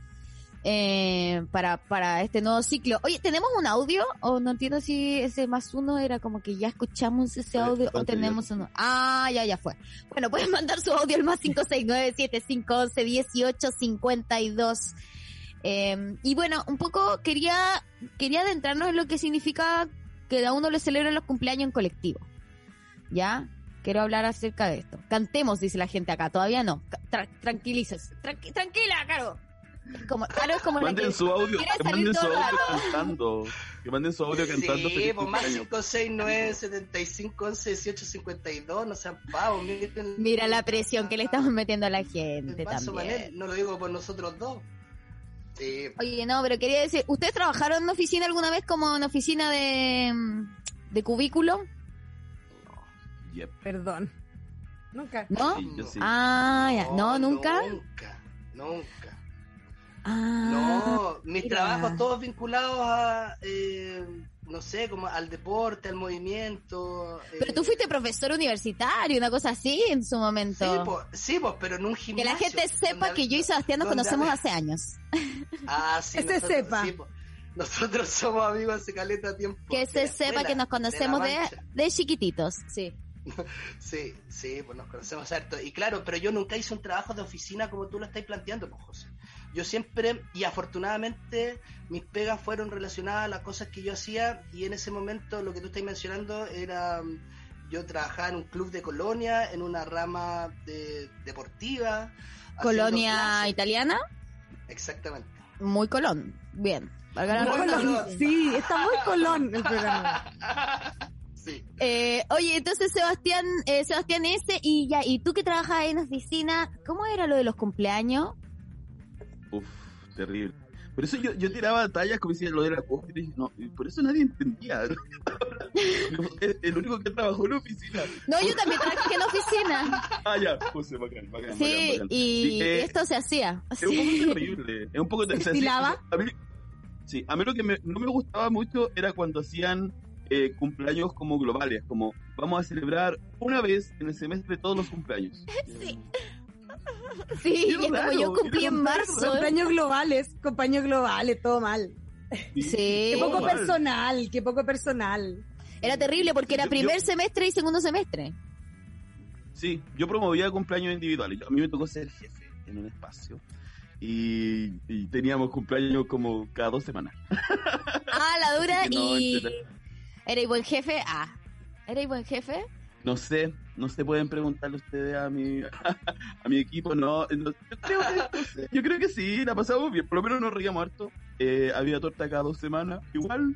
eh, para, para este nuevo ciclo. Oye, ¿tenemos un audio? O no entiendo si ese más uno era como que ya escuchamos ese audio o tenemos uno. Ah, ya, ya fue. Bueno, pueden mandar su audio al más 569-7511-1852. Eh, y bueno, un poco quería, quería adentrarnos en lo que significa que a uno le celebran los cumpleaños en colectivo. ¿Ya? Quiero hablar acerca de esto. Cantemos, dice la gente acá. Todavía no. Tra- tranquilices. Tranqui- tranquila, Caro. Como, claro, es como la Manden que su audio, que manden su audio rato. cantando. Que manden su audio cantando Sí, pues más cumpleaños. 569 75 11 18 52, no sean pavos. Miren, Mira la presión que le estamos metiendo a la gente también. Manel, no lo digo por nosotros dos. Sí, Oye, no, pero quería decir, ¿ustedes trabajaron en una oficina alguna vez como en oficina de, mm, de cubículo? Yep. Perdón. Nunca. ¿No? Sí, yo sí. Ah, ya. ¿No, nunca? Nunca, nunca. Ah, No, mis mira. trabajos todos vinculados a, eh, no sé, como al deporte, al movimiento. eh, Pero tú fuiste profesor universitario, una cosa así en su Sí, momento. pues, sí, pues, pero en un que gimnasio. la gente sepa donde- que yo y Sebastián nos donde- conocemos hace años. Ah, sí, Que se sepa. sí, pues, nosotros somos amigos hace caleta tiempo. Que se sepa escuela, que nos conocemos de, de chiquititos. Sí. Sí, sí, pues nos conocemos harto. Y claro, pero yo nunca hice un trabajo de oficina como tú lo estás planteando, pues, José. Yo siempre, y afortunadamente, mis pegas fueron relacionadas a las cosas que yo hacía, y en ese momento lo que tú estás mencionando era. mm, Yo trabajaba en un club de colonia, en una rama de, deportiva. Colonia clases. italiana, Exactamente. muy colón. Bien. Muy colón. Sí, está muy colón el programa. Sí. Eh, oye, entonces Sebastián, eh, Sebastián ese, y ya, y tú que trabajas en oficina, ¿cómo era lo de los cumpleaños? Uf, terrible. Por eso yo, yo tiraba tallas como decía lo de la dije, no, y por eso nadie entendía. el, el único que trabajó en la oficina. No, yo también trabajé en oficina. Ah, ya, José, bacán, bacán, Sí, bacán, bacán. y Sí, eh, esto se hacía. Es un Sí. poco terrible. Es un poco ¿Se sea, sí, estilaba? a mí, sí, a mí lo que me- no me gustaba mucho era cuando hacían eh, cumpleaños como globales, como vamos a celebrar una vez en el semestre todos los cumpleaños. Sí. Sí, y es como raro, yo cumplí en marzo. Compañeros globales, compañeros globales, todo mal. Sí. Qué poco Igual. personal, qué poco personal. Era terrible porque era Yo- primer yo- semestre y segundo semestre. Sí, yo promovía cumpleaños individuales. A mí me tocó ser jefe en un espacio. Y, y teníamos cumpleaños como cada dos semanas. Ah, la dura no, y... ¿Era buen jefe? Ah. ¿Era buen jefe? No sé, no se pueden preguntarle ustedes a mi, a mi equipo, no, no, yo, creo que, yo creo que sí, la pasamos bien, por lo menos nos reíamos harto. Eh, había torta cada dos semanas, igual.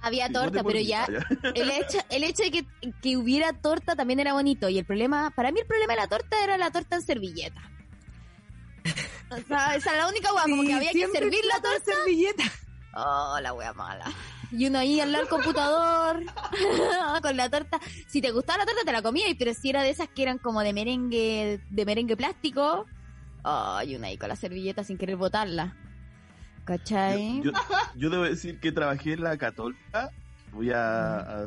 Había igual torta, pero ya el hecho, el hecho de que, que hubiera torta también era bonito. Y el problema, para mí el problema de la torta era la torta en servilleta. O sea, esa era la única hueá, como Sí, que había que servir la torta. servilleta. Oh, la wea mala. Y uno ahí al lado del computador, con la torta. Si te gustaba la torta, te la comías, pero si era de esas que eran como de merengue, de merengue plástico, oh, y una ahí con la servilleta sin querer botarla. ¿Cachai? Yo, yo debo decir que trabajé en la católica, voy a, a-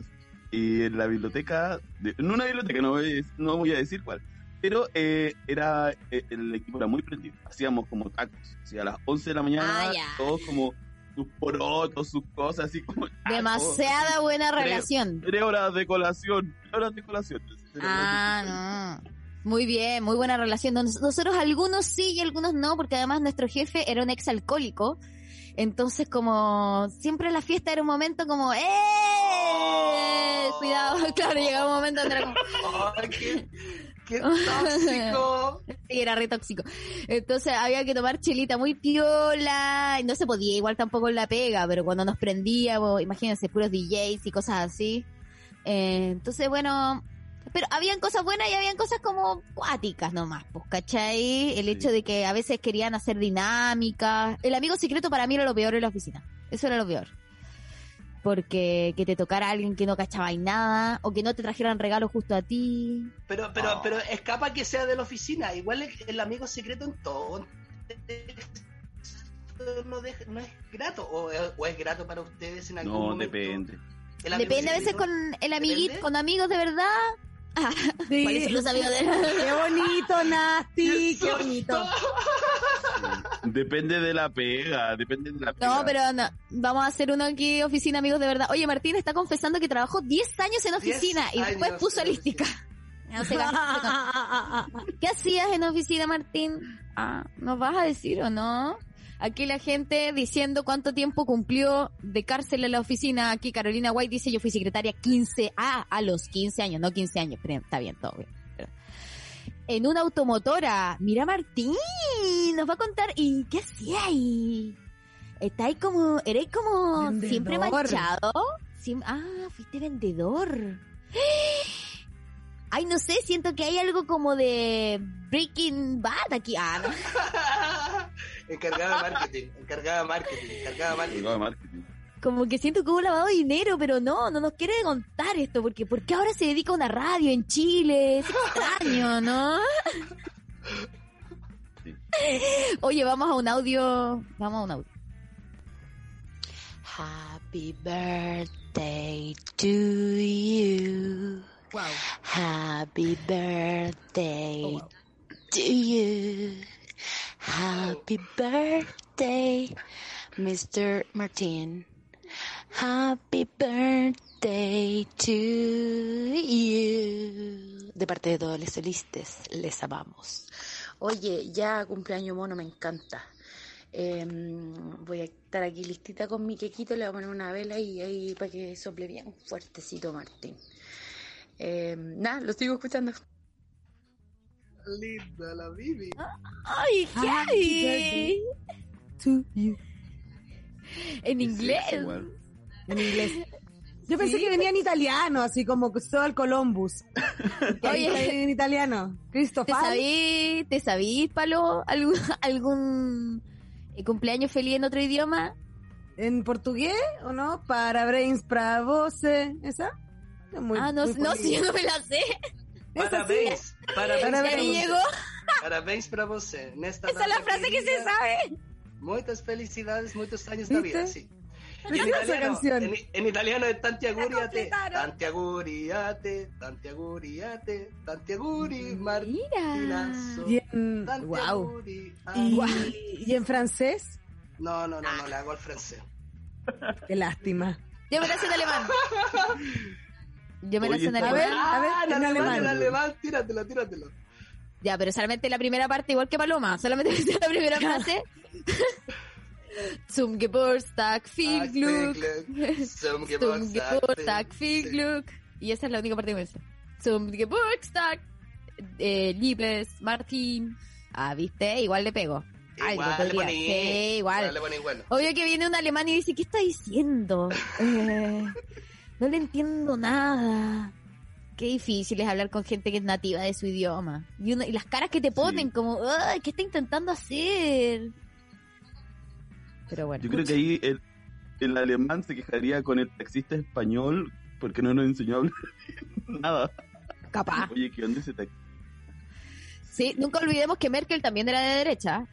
y en la biblioteca, de- en una biblioteca, no voy, a- no voy a decir cuál, pero eh, era eh, el equipo era muy prendido, hacíamos como tacos, así a las 11 de la mañana, Ah, todos como sus porotos, sus cosas, así como... Demasiada buena Tres- relación. Tres horas de colación, tres horas de colación. Ah, no. Muy bien, muy buena relación. Nos- Nosotros algunos sí y algunos no, porque además nuestro jefe era un ex alcohólico. Entonces, como siempre la fiesta era un momento como, ¡eh! Cuidado, claro, llegaba un momento donde era como, Ay, qué, qué tóxico. Sí, era re tóxico. Entonces había que tomar chelita muy piola. y No se podía igual tampoco en la pega, pero cuando nos prendíamos, imagínense, puros DJs y cosas así. Eh, entonces, bueno, pero habían cosas buenas y habían cosas como cuáticas nomás, pues, ¿cachai? El Sí. hecho de que a veces querían hacer dinámicas. El amigo secreto para mí era lo peor en la oficina. Eso era lo peor. Porque que te tocara alguien que no cachaba y nada, o que no te trajeran regalos justo a ti. Pero, pero, pero escapa que sea de la oficina. Igual el, el amigo secreto en todo. No, deja- no es grato. O, es- o es grato para ustedes en algún No, momento. depende. Depende a veces con el amiguito, ¿Depende? con amigos de verdad. Sí. ¿Cuáles son los amigos de Qué bonito, Nasty, qué bonito. Depende de la pega, depende de la pega. No, pero no. Vamos a hacer uno aquí, oficina amigos de verdad. Oye, Martín está confesando que trabajó 10 años en 10 oficina y después puso en lística. No sé, ¿Qué hacías en oficina, Martín? Ah, ¿nos vas a decir o no? Aquí la gente diciendo cuánto tiempo cumplió de cárcel en la oficina. Aquí Carolina White dice yo fui secretaria 15, ah, a los 15 años, no 15 años, pero está bien, todo bien. En una automotora. Mira, Martín, nos va a contar. ¿Y qué hacía ahí? Está ahí como, eres como Vendedor. siempre manchado. Siem- ah, fuiste vendedor. Ay, no sé, siento que hay algo como de Breaking Bad aquí. Ah, no. encargada de marketing, encargada de marketing, encargada de marketing. Llegado de marketing. Como que siento que hubo lavado de dinero, pero no, no nos quiere contar esto, porque ¿por qué ahora se dedica a una radio en Chile? Es extraño, ¿no? Sí. Oye, vamos a un audio, vamos a un audio. Happy birthday to you. Wow. Happy birthday Oh, wow. to you. Happy birthday, Mr. Martin. Happy birthday to you. De parte de todos los solistas, les amamos. Oye, ya cumpleaños mono me encanta. Em, voy a estar aquí listita con mi quequito, le voy a poner una vela y ahí para que sople bien fuertecito Martín. Em, nada, lo sigo escuchando. Linda la Bibi. ¡Ay, qué? To you. En inglés. En inglés. Yo pensé que venía en italiano, así como Cristóbal Columbus. Oye. En italiano. ¿Te Cristofal. sabí, te sabí, Palo, algún, algún eh, cumpleaños feliz en otro idioma? ¿En portugués o no? Parabéns para você. ¿Esa? Es muy- ah, no, muy no, sí, yo no me la sé. Parabéns, parabéns, para você. llegó. Parabéns para você. Nesta Esa es la frase que se sabe. Muchas felicidades, muchos años de vida, sí. Y ¿Viste en esa italiano, canción? en, en italiano es tanti auguri a te, completaron. tanti auguri a te, tanti auguri a te, tanti auguri Martinazo. Mira. Y en, Tanti wow. Y, y en francés, No, no, no, no, le hago al francés. qué lástima. Yo me la sé en alemán. Yo me la sé en está A ver, alemán. a ver, Ah, en en alemán, alemán. en alemán, tíratelo, tíratelo. Ya, pero solamente la primera parte, igual que Paloma. Solamente la primera frase. Zum Geburtstag, viel Ah, Glück. Zum Geburtstag, viel sí. Glück. Y esa es la única parte que me sé. Zum Geburtstag, eh, Martin. Ah, ¿viste? Igual le pego. Algo Igual le podría. poní, Sí, igual. le poní bueno. Obvio que viene un alemán y dice, ¿qué está diciendo? Eh, no le entiendo nada. Qué difícil es hablar con gente que es nativa de su idioma. Y, las caras que te ponen, como, "Ay, ¿qué está intentando hacer? Pero bueno. Yo creo que ahí el, el alemán se quejaría con el taxista español porque no nos enseñó a hablar nada. capaz. Oye, ¿qué onda ese taxista? Sí, nunca olvidemos que Merkel también era de derecha.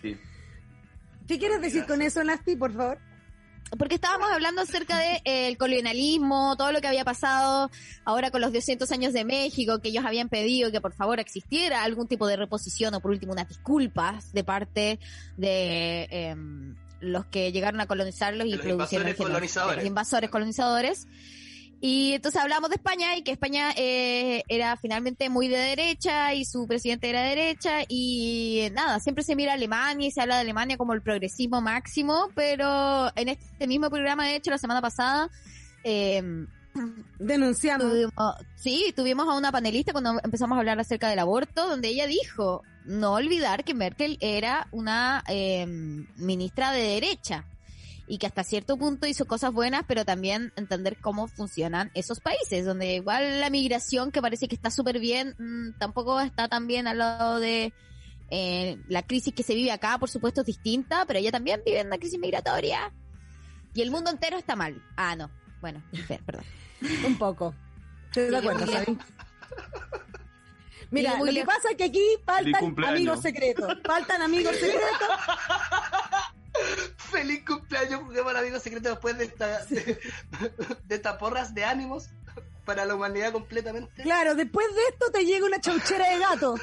Sí. ¿Qué quieres decir con eso, Nasty, por favor? Porque estábamos hablando acerca del de, eh, el colonialismo, todo lo que había pasado ahora con los 200 años de México, que ellos habían pedido que por favor existiera algún tipo de reposición o por último unas disculpas de parte de em, los que llegaron a colonizarlos y De los produjeron invasores colonizadores. los invasores colonizadores. Y entonces hablamos de España y que España eh, era finalmente muy de derecha y su presidente era de derecha y eh, nada, siempre se mira a Alemania y se habla de Alemania como el progresismo máximo, pero en este mismo programa, de hecho, la semana pasada, eh, Denunciamos. tuvimos, sí, tuvimos a una panelista cuando empezamos a hablar acerca del aborto, donde ella dijo, no olvidar que Merkel era una eh, ministra de derecha y que hasta cierto punto hizo cosas buenas, pero también entender cómo funcionan esos países, donde igual la migración, que parece que está súper bien, mm, tampoco está tan bien al lado de eh, la crisis que se vive acá, por supuesto es distinta, pero ella también vive en una crisis migratoria. Y el mundo entero está mal. Ah, no. Bueno, per- perdón. Un poco. Estoy de acuerdo, Llegué muy ¿sabes? Mira, lo que pasa es que aquí faltan amigos secretos. Faltan amigos secretos. Feliz cumpleaños, juguemos al amigo secreto después de esta, de, de estas porras de ánimos para la humanidad completamente. Claro, después de esto te llega una chauchera de gato.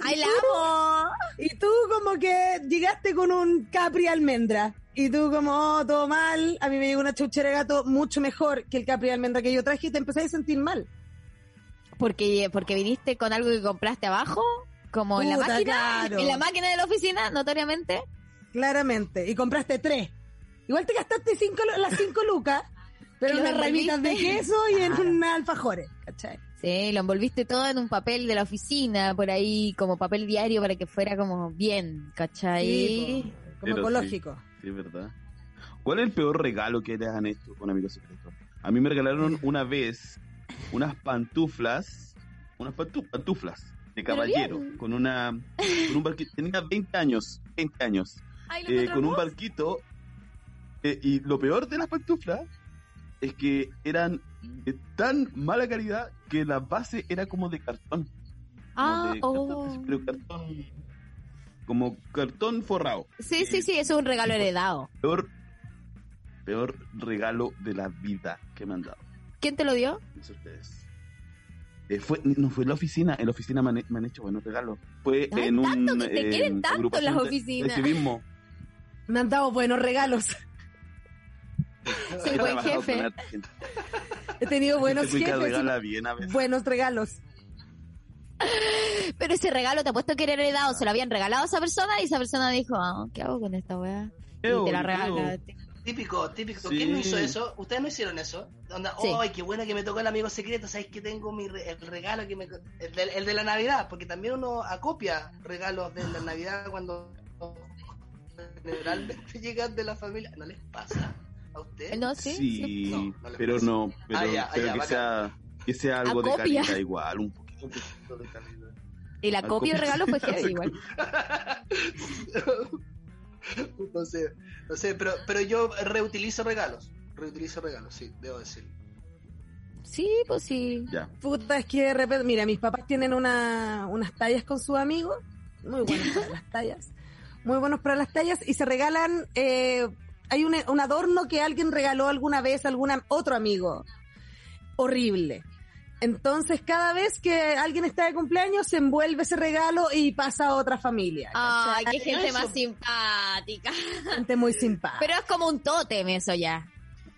¡Ay, la amo! Y tú como que llegaste con un Capri almendra. Y tú como, oh, todo mal. A mí me llegó una chauchera de gato mucho mejor que el Capri almendra que yo traje y te empecé a sentir mal. Porque, porque viniste con algo que compraste abajo, como en la máquina, claro. en la máquina de la oficina, notoriamente. Claramente. Y compraste tres. Igual te gastaste cinco, las cinco lucas, pero ¿Y en unas ramitas de queso y en Claro. unas alfajores. ¿Cachai? Sí, lo envolviste todo en un papel de la oficina, por ahí, como papel diario para que fuera como bien, ¿cachai? Sí, como Pero ecológico. Sí, es verdad. ¿Cuál es el peor regalo que les han hecho con amigos secretos? A mí me regalaron una vez unas pantuflas, unas pantu- pantuflas de caballero, con una, con un barquito, tenía 20 años, 20 años, Ay, ¿lo eh, con un barquito, eh, y lo peor de las pantuflas es que eran de tan mala calidad que la base era como de cartón. como Ah, de oh. cartón, pero cartón, como cartón forrado. Sí, sí, sí, eso es un regalo heredado. peor, peor regalo de la vida que me han dado. ¿Quién te lo dio? No sé ustedes. Eh, fue, no fue en la oficina, en la oficina me han, me han hecho buenos regalos. Fue en tanto un. que te eh, quieren tanto en las oficinas. De civismo. Me han dado buenos regalos. Sí, He buen jefe. He tenido buenos jefes. regala bien a buenos regalos. Pero ese regalo te ha puesto que era heredado, se lo habían regalado a esa persona y esa persona dijo, ah, ¿qué hago con esta weá? Y te la ew. regalaste. Típico, típico. Sí. ¿Quién no hizo eso? ¿Ustedes no hicieron eso? Onda, Sí. ¡Ay, qué bueno que me tocó el amigo secreto! ¿Sabéis que tengo mi re- el regalo que me... El de, el de la Navidad? Porque también uno acopia regalos de la Navidad cuando generalmente llegan de la familia. ¿No les pasa a ustedes? No, sí. Sí, sí. No, no le pero pasa. no. Pero, Ah, ya, ah, pero ya, que, sea, que sea algo de calidad igual. Un poquito, un poquito de calidad. Y la copia de regalo fue heavy igual. no sé, no sé, pero, pero yo reutilizo regalos. Reutilizo regalos, sí, debo decirlo. Sí, pues sí. Ya. Puta, es que de repente, mira, mis papás tienen una, unas tallas con sus amigos, muy buenas las tallas, muy buenos para las tallas, y se regalan, eh, hay un, un adorno que alguien regaló alguna vez a algún otro amigo, horrible. Entonces, cada vez que alguien está de cumpleaños, se envuelve ese regalo y pasa a otra familia. Ay, ¿cachai? qué gente Eso. más simpática. gente muy simpática. Pero es como un tótem eso ya.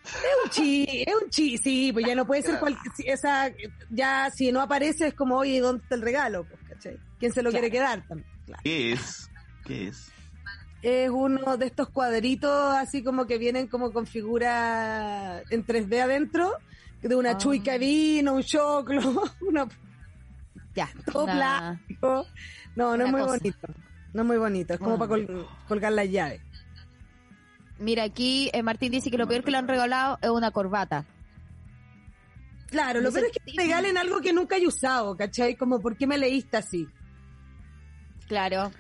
Es un chi, es un chi, sí, pues ya no puede ser cualquier, si esa, ya si no aparece es como, oye, ¿dónde está el regalo? Pues. ¿Quién se lo Claro. quiere quedar? También, claro. ¿Qué es? ¿Qué es? Es uno de estos cuadritos así como que vienen como con figura en 3D adentro, de una Ah. chuica de vino, un choclo, una, Ya. todo una- plástico. No, no es muy cosa. bonito. No es muy bonito, es como Ah. para col- colgar las llaves. Mira, aquí eh, Martín dice que lo peor que le han regalado es una corbata. Claro, lo peor es que te regalen algo que nunca he usado, ¿cachai? Como, ¿por qué me leíste así? Claro.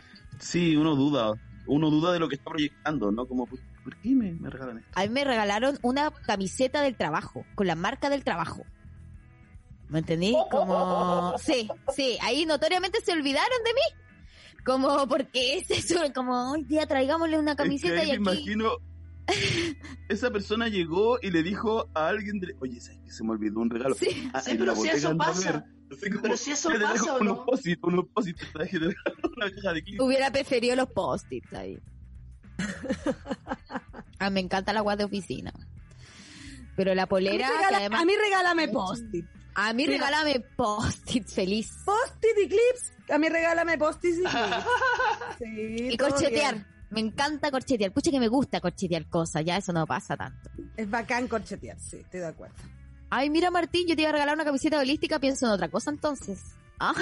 Sí, uno duda. Uno duda de lo que está proyectando, ¿no? Como, ¿por, por qué me, me regalan esto? A mí me regalaron una camiseta del trabajo, con la marca del trabajo. ¿Me entendí? Como... Sí, sí, ahí notoriamente se olvidaron de mí. Como porque es eso, como hoy día traigámosle una Es que camiseta y me aquí... imagino, esa persona llegó y le dijo a alguien, de, oye, ¿sabes que se me olvidó un regalo? Sí. Ah, Sí, pero si eso pasa. Ver. Así como, Pero si eso pasa, ¿o unos no? posit, unos posit, traje de regalo, una caja de clip. Hubiera preferido los post-its ahí. ah, me encanta la guardia de oficina. Pero la A mí, polera, que regala- además... a mí regálame post-it. A mí Mira. regálame post-its feliz. Post-it y clips. A mí regálame post-it y clips. Sí, Y corchetear. bien. Me encanta corchetear. Pucha que me gusta corchetear cosas. Ya eso no pasa tanto. Es bacán corchetear, sí, estoy de acuerdo. Ay, mira Martín, yo te iba a regalar una camiseta holística. Pienso en otra cosa entonces. Ah.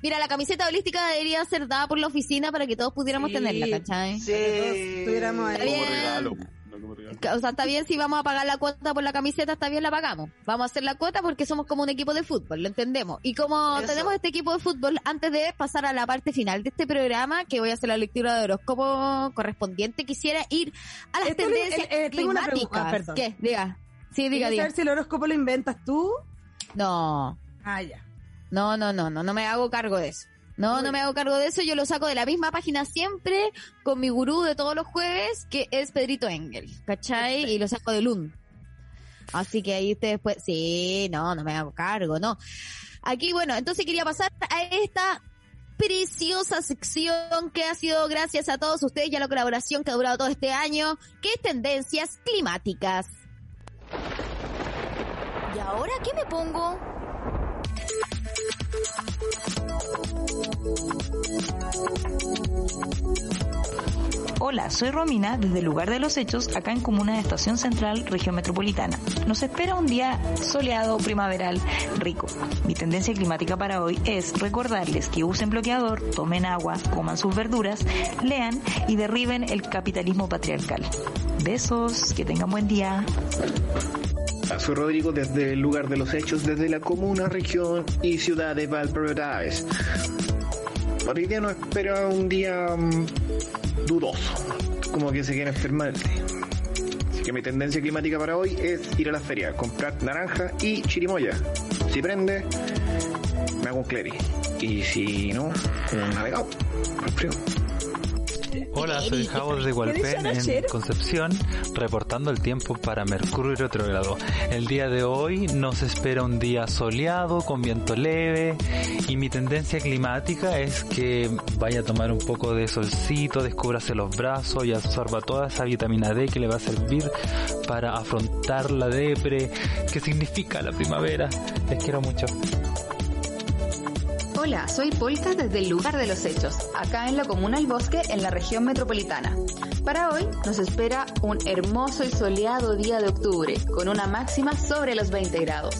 Mira, la camiseta holística debería ser dada por la oficina para que todos pudiéramos Sí. tenerla, ¿cachai? Sí. Ahí. Está Como bien. regalo, no como regalo. O sea, está bien si vamos a pagar la cuota por la camiseta, está bien la pagamos. Vamos a hacer la cuota porque somos como un equipo de fútbol, lo entendemos. Y como Eso. tenemos este equipo de fútbol, antes de pasar a la parte final de este programa, que voy a hacer la lectura de horóscopo correspondiente, quisiera ir a las Esto tendencias eh, eh, tengo una pregunta. climáticas. Ah, perdón. ¿Qué? Diga. Sí, diga, ¿Quieres diga. saber si el horóscopo lo inventas tú? No, Ah, ya. no, no, no, no, no me hago cargo de eso. No, no me hago cargo de eso, yo lo saco de la misma página siempre con mi gurú de todos los jueves, que es Pedrito Engel, ¿cachai? Y lo saco de Lund. Así que ahí ustedes pues, sí, no, no me hago cargo, no. Aquí, bueno, entonces quería pasar a esta preciosa sección que ha sido gracias a todos ustedes y a la colaboración que ha durado todo este año, que es Tendencias Climáticas. ¿Y ahora qué me pongo? Hola, soy Romina desde el lugar de los hechos, acá en Comuna de Estación Central, región metropolitana. Nos espera un día soleado, primaveral, rico. Mi tendencia climática para hoy es recordarles que usen bloqueador, tomen agua, coman sus verduras, lean y derriben el capitalismo patriarcal. Besos, que tengan buen día. Soy Rodrigo desde el lugar de los hechos, desde la comuna, región y ciudad de Valparaíso. Hoy día espera un día mm, dudoso, como que se quiere enfermar. Así que mi tendencia climática para hoy es ir a la feria, comprar naranja y chirimoya. Si prende, me hago un cleri. Y si no, un navegado. Al. Hola, soy Javo de Gualpén en Concepción, reportando el tiempo para Mercurio retrógrado. El día de hoy nos espera un día soleado, con viento leve, y mi tendencia climática es que vaya a tomar un poco de solcito, descúbrase los brazos y absorba toda esa vitamina D que le va a servir para afrontar la depre, que significa la primavera. Les quiero mucho. Hola, soy Polka desde el lugar de los hechos, acá en la comuna El Bosque, en la región metropolitana. Para hoy nos espera un hermoso y soleado día de octubre, con una máxima sobre los 20 grados.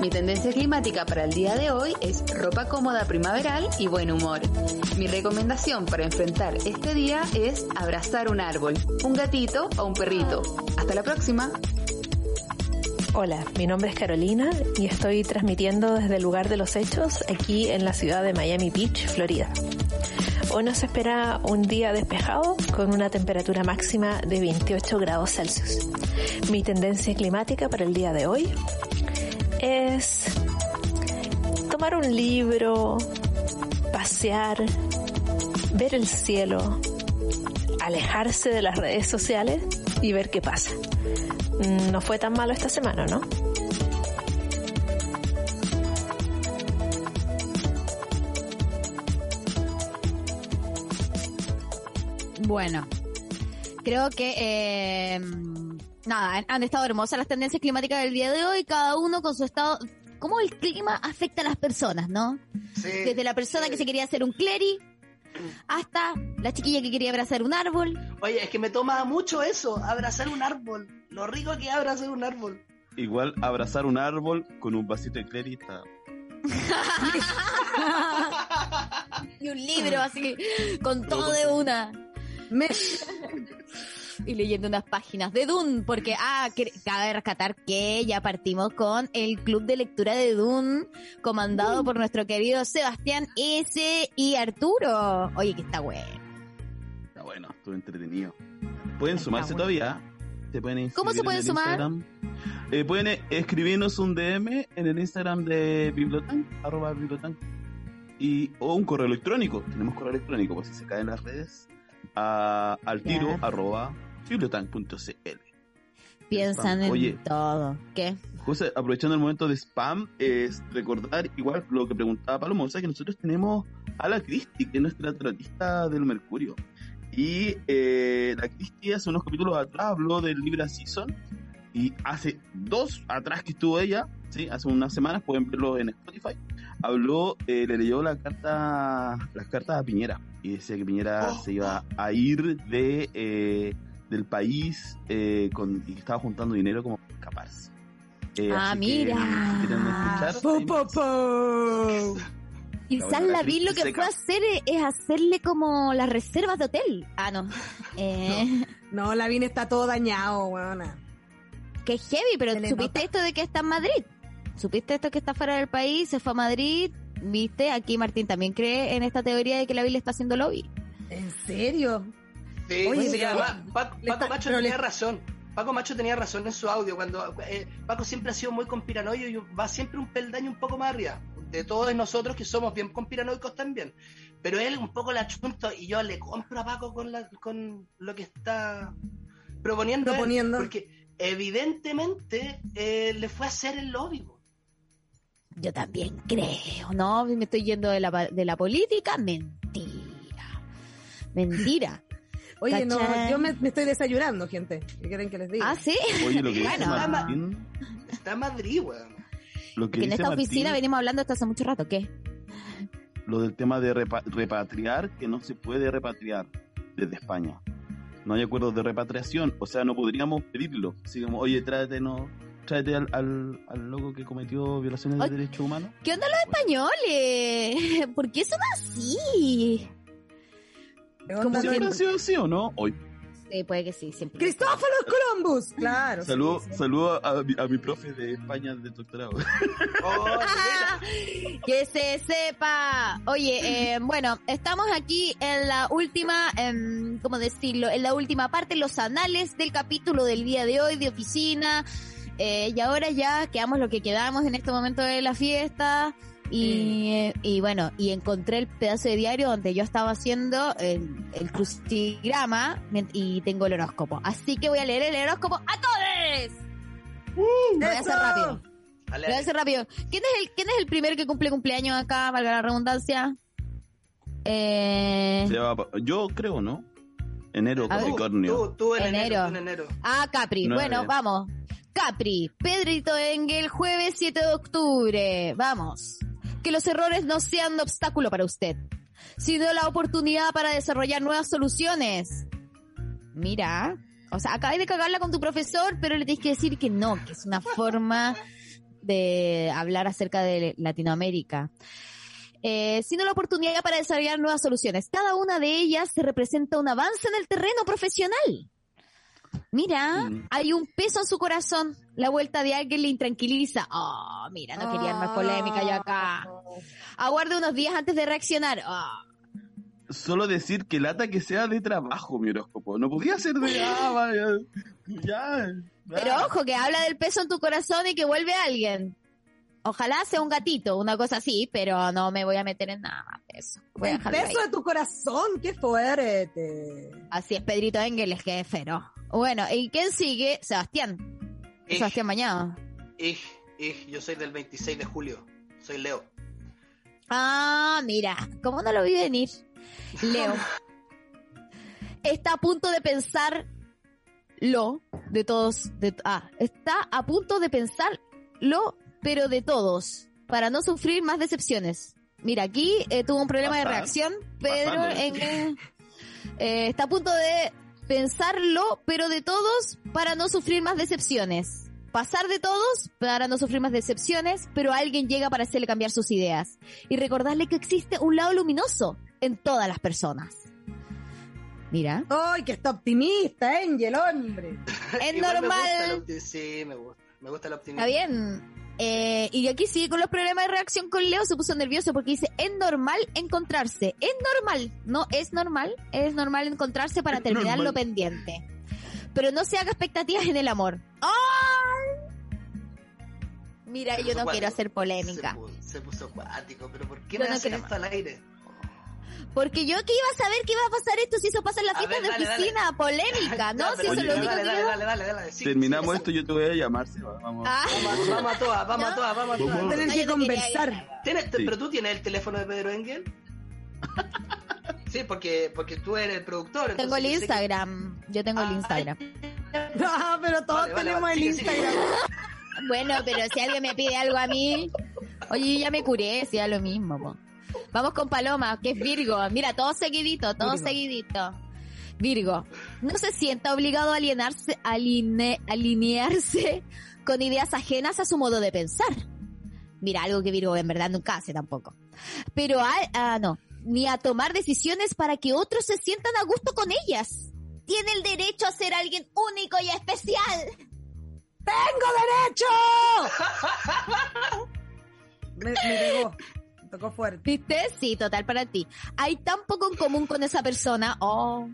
Mi tendencia climática para el día de hoy es ropa cómoda primaveral y buen humor. Mi recomendación para enfrentar este día es abrazar un árbol, un gatito o un perrito. Hasta la próxima. Hola, mi nombre es Carolina y estoy transmitiendo desde el lugar de los hechos aquí en la ciudad de Miami Beach, Florida. Hoy nos espera un día despejado con una temperatura máxima de 28 grados Celsius. Mi tendencia climática para el día de hoy es tomar un libro, pasear, ver el cielo, alejarse de las redes sociales y ver qué pasa. Mm, No fue tan malo esta semana, ¿no? Bueno, creo que eh, nada, han- han estado hermosas las tendencias climáticas del día de hoy, cada uno con su estado. ¿Cómo el clima afecta a las personas, no? Sí, Desde la persona sí. que se quería hacer un cleri hasta la chiquilla que quería abrazar un árbol. Oye, es que me toma mucho eso, abrazar un árbol. Lo rico que es abrazar un árbol. Igual abrazar un árbol con un vasito de clerita. y un libro así, con todo de una. y leyendo unas páginas de Dune, porque ah, que- cabe rescatar que ya partimos con el club de lectura de Dune, comandado por nuestro querido Sebastián S. y Arturo. Oye, que está bueno. Está bueno, estuvo entretenido. Pueden sumarse todavía. Se pueden ¿Cómo se pueden sumar? Instagram. Eh, pueden eh, escribirnos un DM en el Instagram de Bibliotan, arroba Bibliotan. Y, o un correo electrónico. Tenemos correo electrónico, por si se caen las redes. A, al tiro, arroba bibliotan.cl. Piensan en Oye. todo. ¿Qué? José, aprovechando el momento de spam, es recordar igual lo que preguntaba Paloma, o sea que nosotros tenemos a la Cristi, que es nuestra tratista del Mercurio. Y eh, la Cristi hace unos capítulos atrás habló del Libra Season, y hace dos atrás que estuvo ella, ¿sí? hace unas semanas, pueden verlo en Spotify, habló, eh, le leyó la carta, las cartas a Piñera, y decía que Piñera Oh. se iba a ir de... eh, del país eh, con, y estaba juntando dinero como para escaparse. Eh, Ah, que, mira. si quieren escuchar, Po, ahí- po, po. Y La Lavín lo que Cristi fue a hacer es- es hacerle como las reservas de hotel. Ah, no. Eh, No, la vine está todo dañado, weona. Que heavy, pero ¿supiste nota. esto de que está en Madrid? ¿Supiste esto que está fuera del país? Se fue a Madrid. ¿Viste? Aquí Martín también cree en esta teoría de que la Biblia está haciendo lobby. ¿En serio? Sí, Oye, sí, pero- además, Paco, le Paco está- Macho le- tenía razón. Paco Macho tenía razón en su audio. cuando eh, Paco siempre ha sido muy conspiranoico y va siempre un peldaño un poco más arriba. De todos nosotros que somos bien conspiranoicos también. Pero él un poco la chunto y yo le compro a Paco con, la, con lo que está proponiendo. él, Proponiendo. porque evidentemente eh, le fue a hacer el lobby. Yo también creo, ¿no? Me estoy yendo de la, de la política. Mentira. Mentira. Oye, no, yo me, me estoy desayunando, gente. ¿Qué quieren que les diga? ¿Ah, sí? Oye, lo que dice Bueno. Martín, Está en Madrid, weón. lo que Que en esta oficina venimos hablando esto hace mucho rato. ¿Qué? lo del tema de repa- repatriar, que no se puede repatriar desde España. no hay acuerdos de repatriación, o sea, no podríamos pedirlo. Así como, oye, tráetenos, tráete al, al, al loco que cometió violaciones de derechos humanos. ¿Qué onda los españoles? ¿Por qué son así? ¿Siempre ha sido así o no? Hoy. Sí, puede que sí, siempre. ¡Cristófalo Columbus! Claro. Saludo, saludo a, mi, a mi profe de España de doctorado. Oh, que se sepa. Oye, eh, bueno, estamos aquí en la última, eh, ¿cómo decirlo? En la última parte, los anales del capítulo del día de hoy de oficina. Eh, y ahora ya quedamos lo que quedamos en este momento de la fiesta. Y, y, bueno, y encontré el pedazo de diario donde yo estaba haciendo el, el crucigrama y tengo el horóscopo. Así que voy a leer el horóscopo a todos. Uh, voy a hacer rápido. Voy a hacer rápido. ¿Quién es el, quién es el primer que cumple cumpleaños acá, valga la redundancia? Eh... Yo creo, ¿no? Enero, Capricornio. Tú, tú en enero. en enero. Ah, Capri. bueno, vamos. Capri, Pedrito Engel, jueves 7 de octubre. Vamos que los errores no sean un obstáculo para usted, sino la oportunidad para desarrollar nuevas soluciones. Mira, o sea, acabas de cagarla con tu profesor, pero le tienes que decir que no, que es una forma de hablar acerca de Latinoamérica. Eh, sino la oportunidad para desarrollar nuevas soluciones. Cada una de ellas se representa un avance en el terreno profesional. Mira, mm. hay un peso en su corazón. La vuelta de alguien le intranquiliza. Oh, mira, no quería más polémica yo acá. Aguarde unos días antes de reaccionar. Oh. Solo decir que lata que sea de trabajo, mi horóscopo. No podía ser de. Ah, ya. Pero ojo, que habla del peso en tu corazón y que vuelve alguien. Ojalá sea un gatito, una cosa así, pero no me voy a meter en nada más de eso. el peso de tu corazón, qué fuerte. Así es, Pedrito Engel, que es feroz. Bueno, ¿y quién sigue? Sebastián. Sebastián Mañado. Ich, ich, yo soy del 26 de julio. Soy Leo. Ah, mira, ¿cómo no lo vi venir? Leo. está a punto de pensar lo de todos. De, ah, está a punto de pensar lo, pero de todos, para no sufrir más decepciones. Mira, aquí eh, tuvo un problema de reacción, pero en, eh, está a punto de pensarlo, pero de todos para no sufrir más decepciones. Pasar de todos para no sufrir más decepciones, pero alguien llega para hacerle cambiar sus ideas. Y recordarle que existe un lado luminoso en todas las personas. Mira. ¡Ay, que está optimista, Angel, hombre! Es normal. sí, me gusta. Me gusta el optimismo. Está bien. Eh, y aquí sigue con los problemas de reacción con Leo, se puso nervioso porque dice, es normal encontrarse, es normal, no es normal, es normal encontrarse para terminar lo pendiente. Pero no se haga expectativas en el amor. ¡Ay! Mira, yo no quiero hacer polémica. Se puso, acuático, pero ¿por qué me no hacen esto al aire? Porque yo que iba a saber que iba a pasar esto si eso pasa en la fiesta de oficina, polémica, ¿no? si eso es lo único dale, dale, dale, dale, dale, Terminamos esto, yo te voy a llamar, Vamos. Ah. Vamos, vamos a todas, vamos a todas, vamos a todas. Tener que conversar. ¿Pero tú tienes el teléfono de Pedro Engel? Sí, porque, porque tú eres el productor. Tengo el Instagram. Yo tengo el ah, Instagram. No, pero todos tenemos el Instagram. Bueno, pero si alguien me pide algo a mí, oye, ya me curé, sea lo mismo, po. Vamos con Paloma, que es Virgo. Mira, todo seguidito, todo seguidito. Virgo, no se sienta obligado a alienarse, alinearse con ideas ajenas a su modo de pensar. Mira, algo que Virgo en verdad nunca hace tampoco. Pero, ah, no, ni a tomar decisiones para que otros se sientan a gusto con ellas. Tiene el derecho a ser alguien único y especial. ¡Tengo derecho! me, me tocó fuerte. ¿Viste? Sí, total para ti. Hay tan poco en común con esa persona. Oh.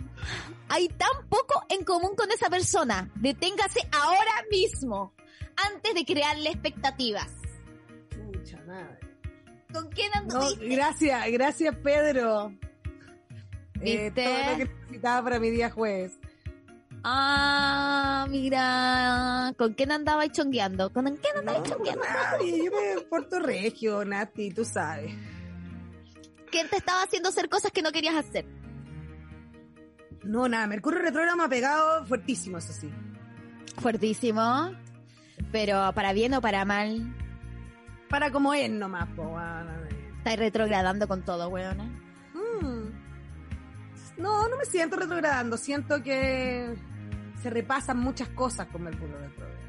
Hay tan poco en común con esa persona. Deténgase ahora mismo. Antes de crearle expectativas. Mucha madre. ¿Con quién anduviste? No, gracias, gracias Pedro. Eh, ¿Viste? todo lo que necesitaba para mi día jueves. Ah, mira, ¿con quién andaba chongueando? ¿Con quién andaba chongueando? yo me porto regio, Nati, tú sabes. ¿Quién te estaba haciendo hacer cosas que no querías hacer? No, nada, Mercurio retrógrado me ha pegado fuertísimo, eso sí. Fuertísimo, pero para bien o para mal. Para como es nomás, po. Estáis retrogradando con todo, weona. Mm. No, no me siento retrogradando. Siento que se repasan muchas cosas con Mercurio retrógrado.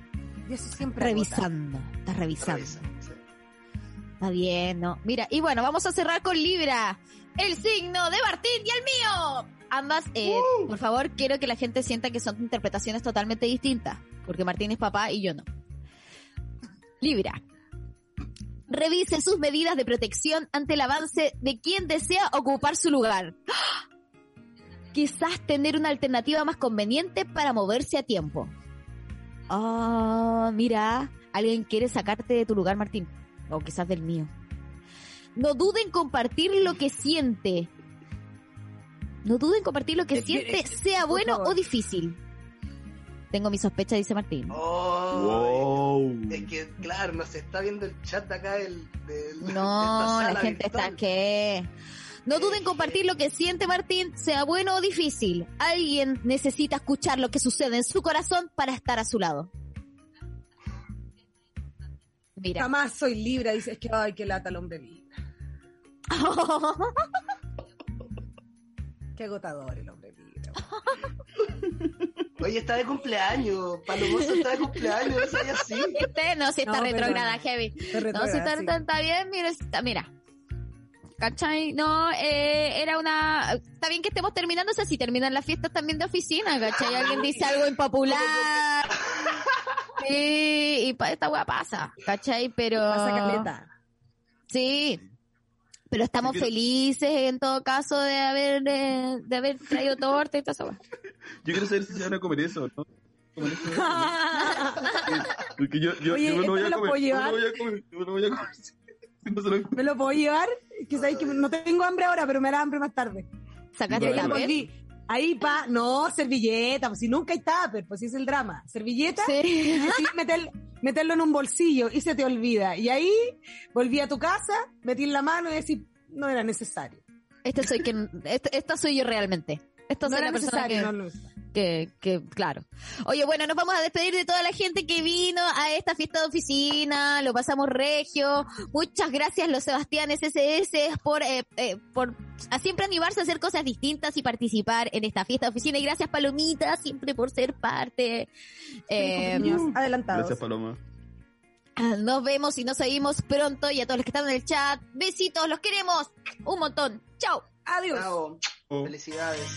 Y eso siempre. Revisando. Estás revisando. Está bien, ¿no? Mira, y bueno, vamos a cerrar con Libra. El signo de Martín y el mío. Ambas, eh, por favor, quiero que la gente sienta que son interpretaciones totalmente distintas. Porque Martín es papá y yo no. Libra. Revise sus medidas de protección ante el avance de quien desea ocupar su lugar. Quizás tener una alternativa más conveniente para moverse a tiempo. Ah, mira, alguien quiere sacarte de tu lugar, Martín. O quizás del mío. No duden en compartir lo que siente. No duden en compartir lo que siente, sea bueno o difícil. Tengo mi sospecha, dice Martín. Oh, Es que, claro, no se está viendo el chat de acá del... del no, la gente está que... No duden en compartir lo que siente Martín, sea bueno o difícil. Alguien necesita escuchar lo que sucede en su corazón para estar a su lado. Mira. Jamás soy libre, dice, es que, ay, qué lata el hombre libra. qué agotador el hombre libra. Oye, está de cumpleaños. Palomoso está de cumpleaños. No así. Este, no, si está no, retrograda, heavy. no, si está, está, bien, mira, está, mira. ¿Cachai? No, eh, era una... Está bien que estemos terminando, o sea, si terminan las fiestas también de oficina, ¿cachai? Alguien dice algo impopular. Sí, y pa, esta weá pasa, ¿cachai? Pero... Pasa caleta. Sí, pero estamos felices en todo caso de haber de, de haber traído torta y todo eso. Yo quiero saber si se van a comer eso, ¿no? Comer eso. Porque yo, yo, Oye, yo no voy a ¿esto me lo comer. puedo Yo llevar? no voy a comer. Yo no voy a comer. ¿Me lo puedo llevar? Que sabéis que no tengo hambre ahora, pero me da hambre más tarde. Ahí la. Ahí pa, no, servilleta, pues si nunca hay tupper, pues si es el drama. Servilleta, Sí. meter- meterlo en un bolsillo y se te olvida. Y ahí volví a tu casa, metí en la mano y decir, no era necesario. Este soy quien, esta soy yo realmente. Esta No soy era la persona necesario, que, no lo que, que, claro. Oye, bueno, nos vamos a despedir de toda la gente que vino a esta fiesta de oficina, lo pasamos regio. Muchas gracias los Sebastián SS por, eh, eh, por a siempre animarse a hacer cosas distintas y participar en esta fiesta de oficina. Y gracias Palomita, siempre por ser parte. Eh, adelantados. Gracias, Paloma. nos vemos y nos seguimos pronto y a todos los que están en el chat. Besitos, los queremos un montón. Chao. Adiós. Bravo. Oh. Felicidades.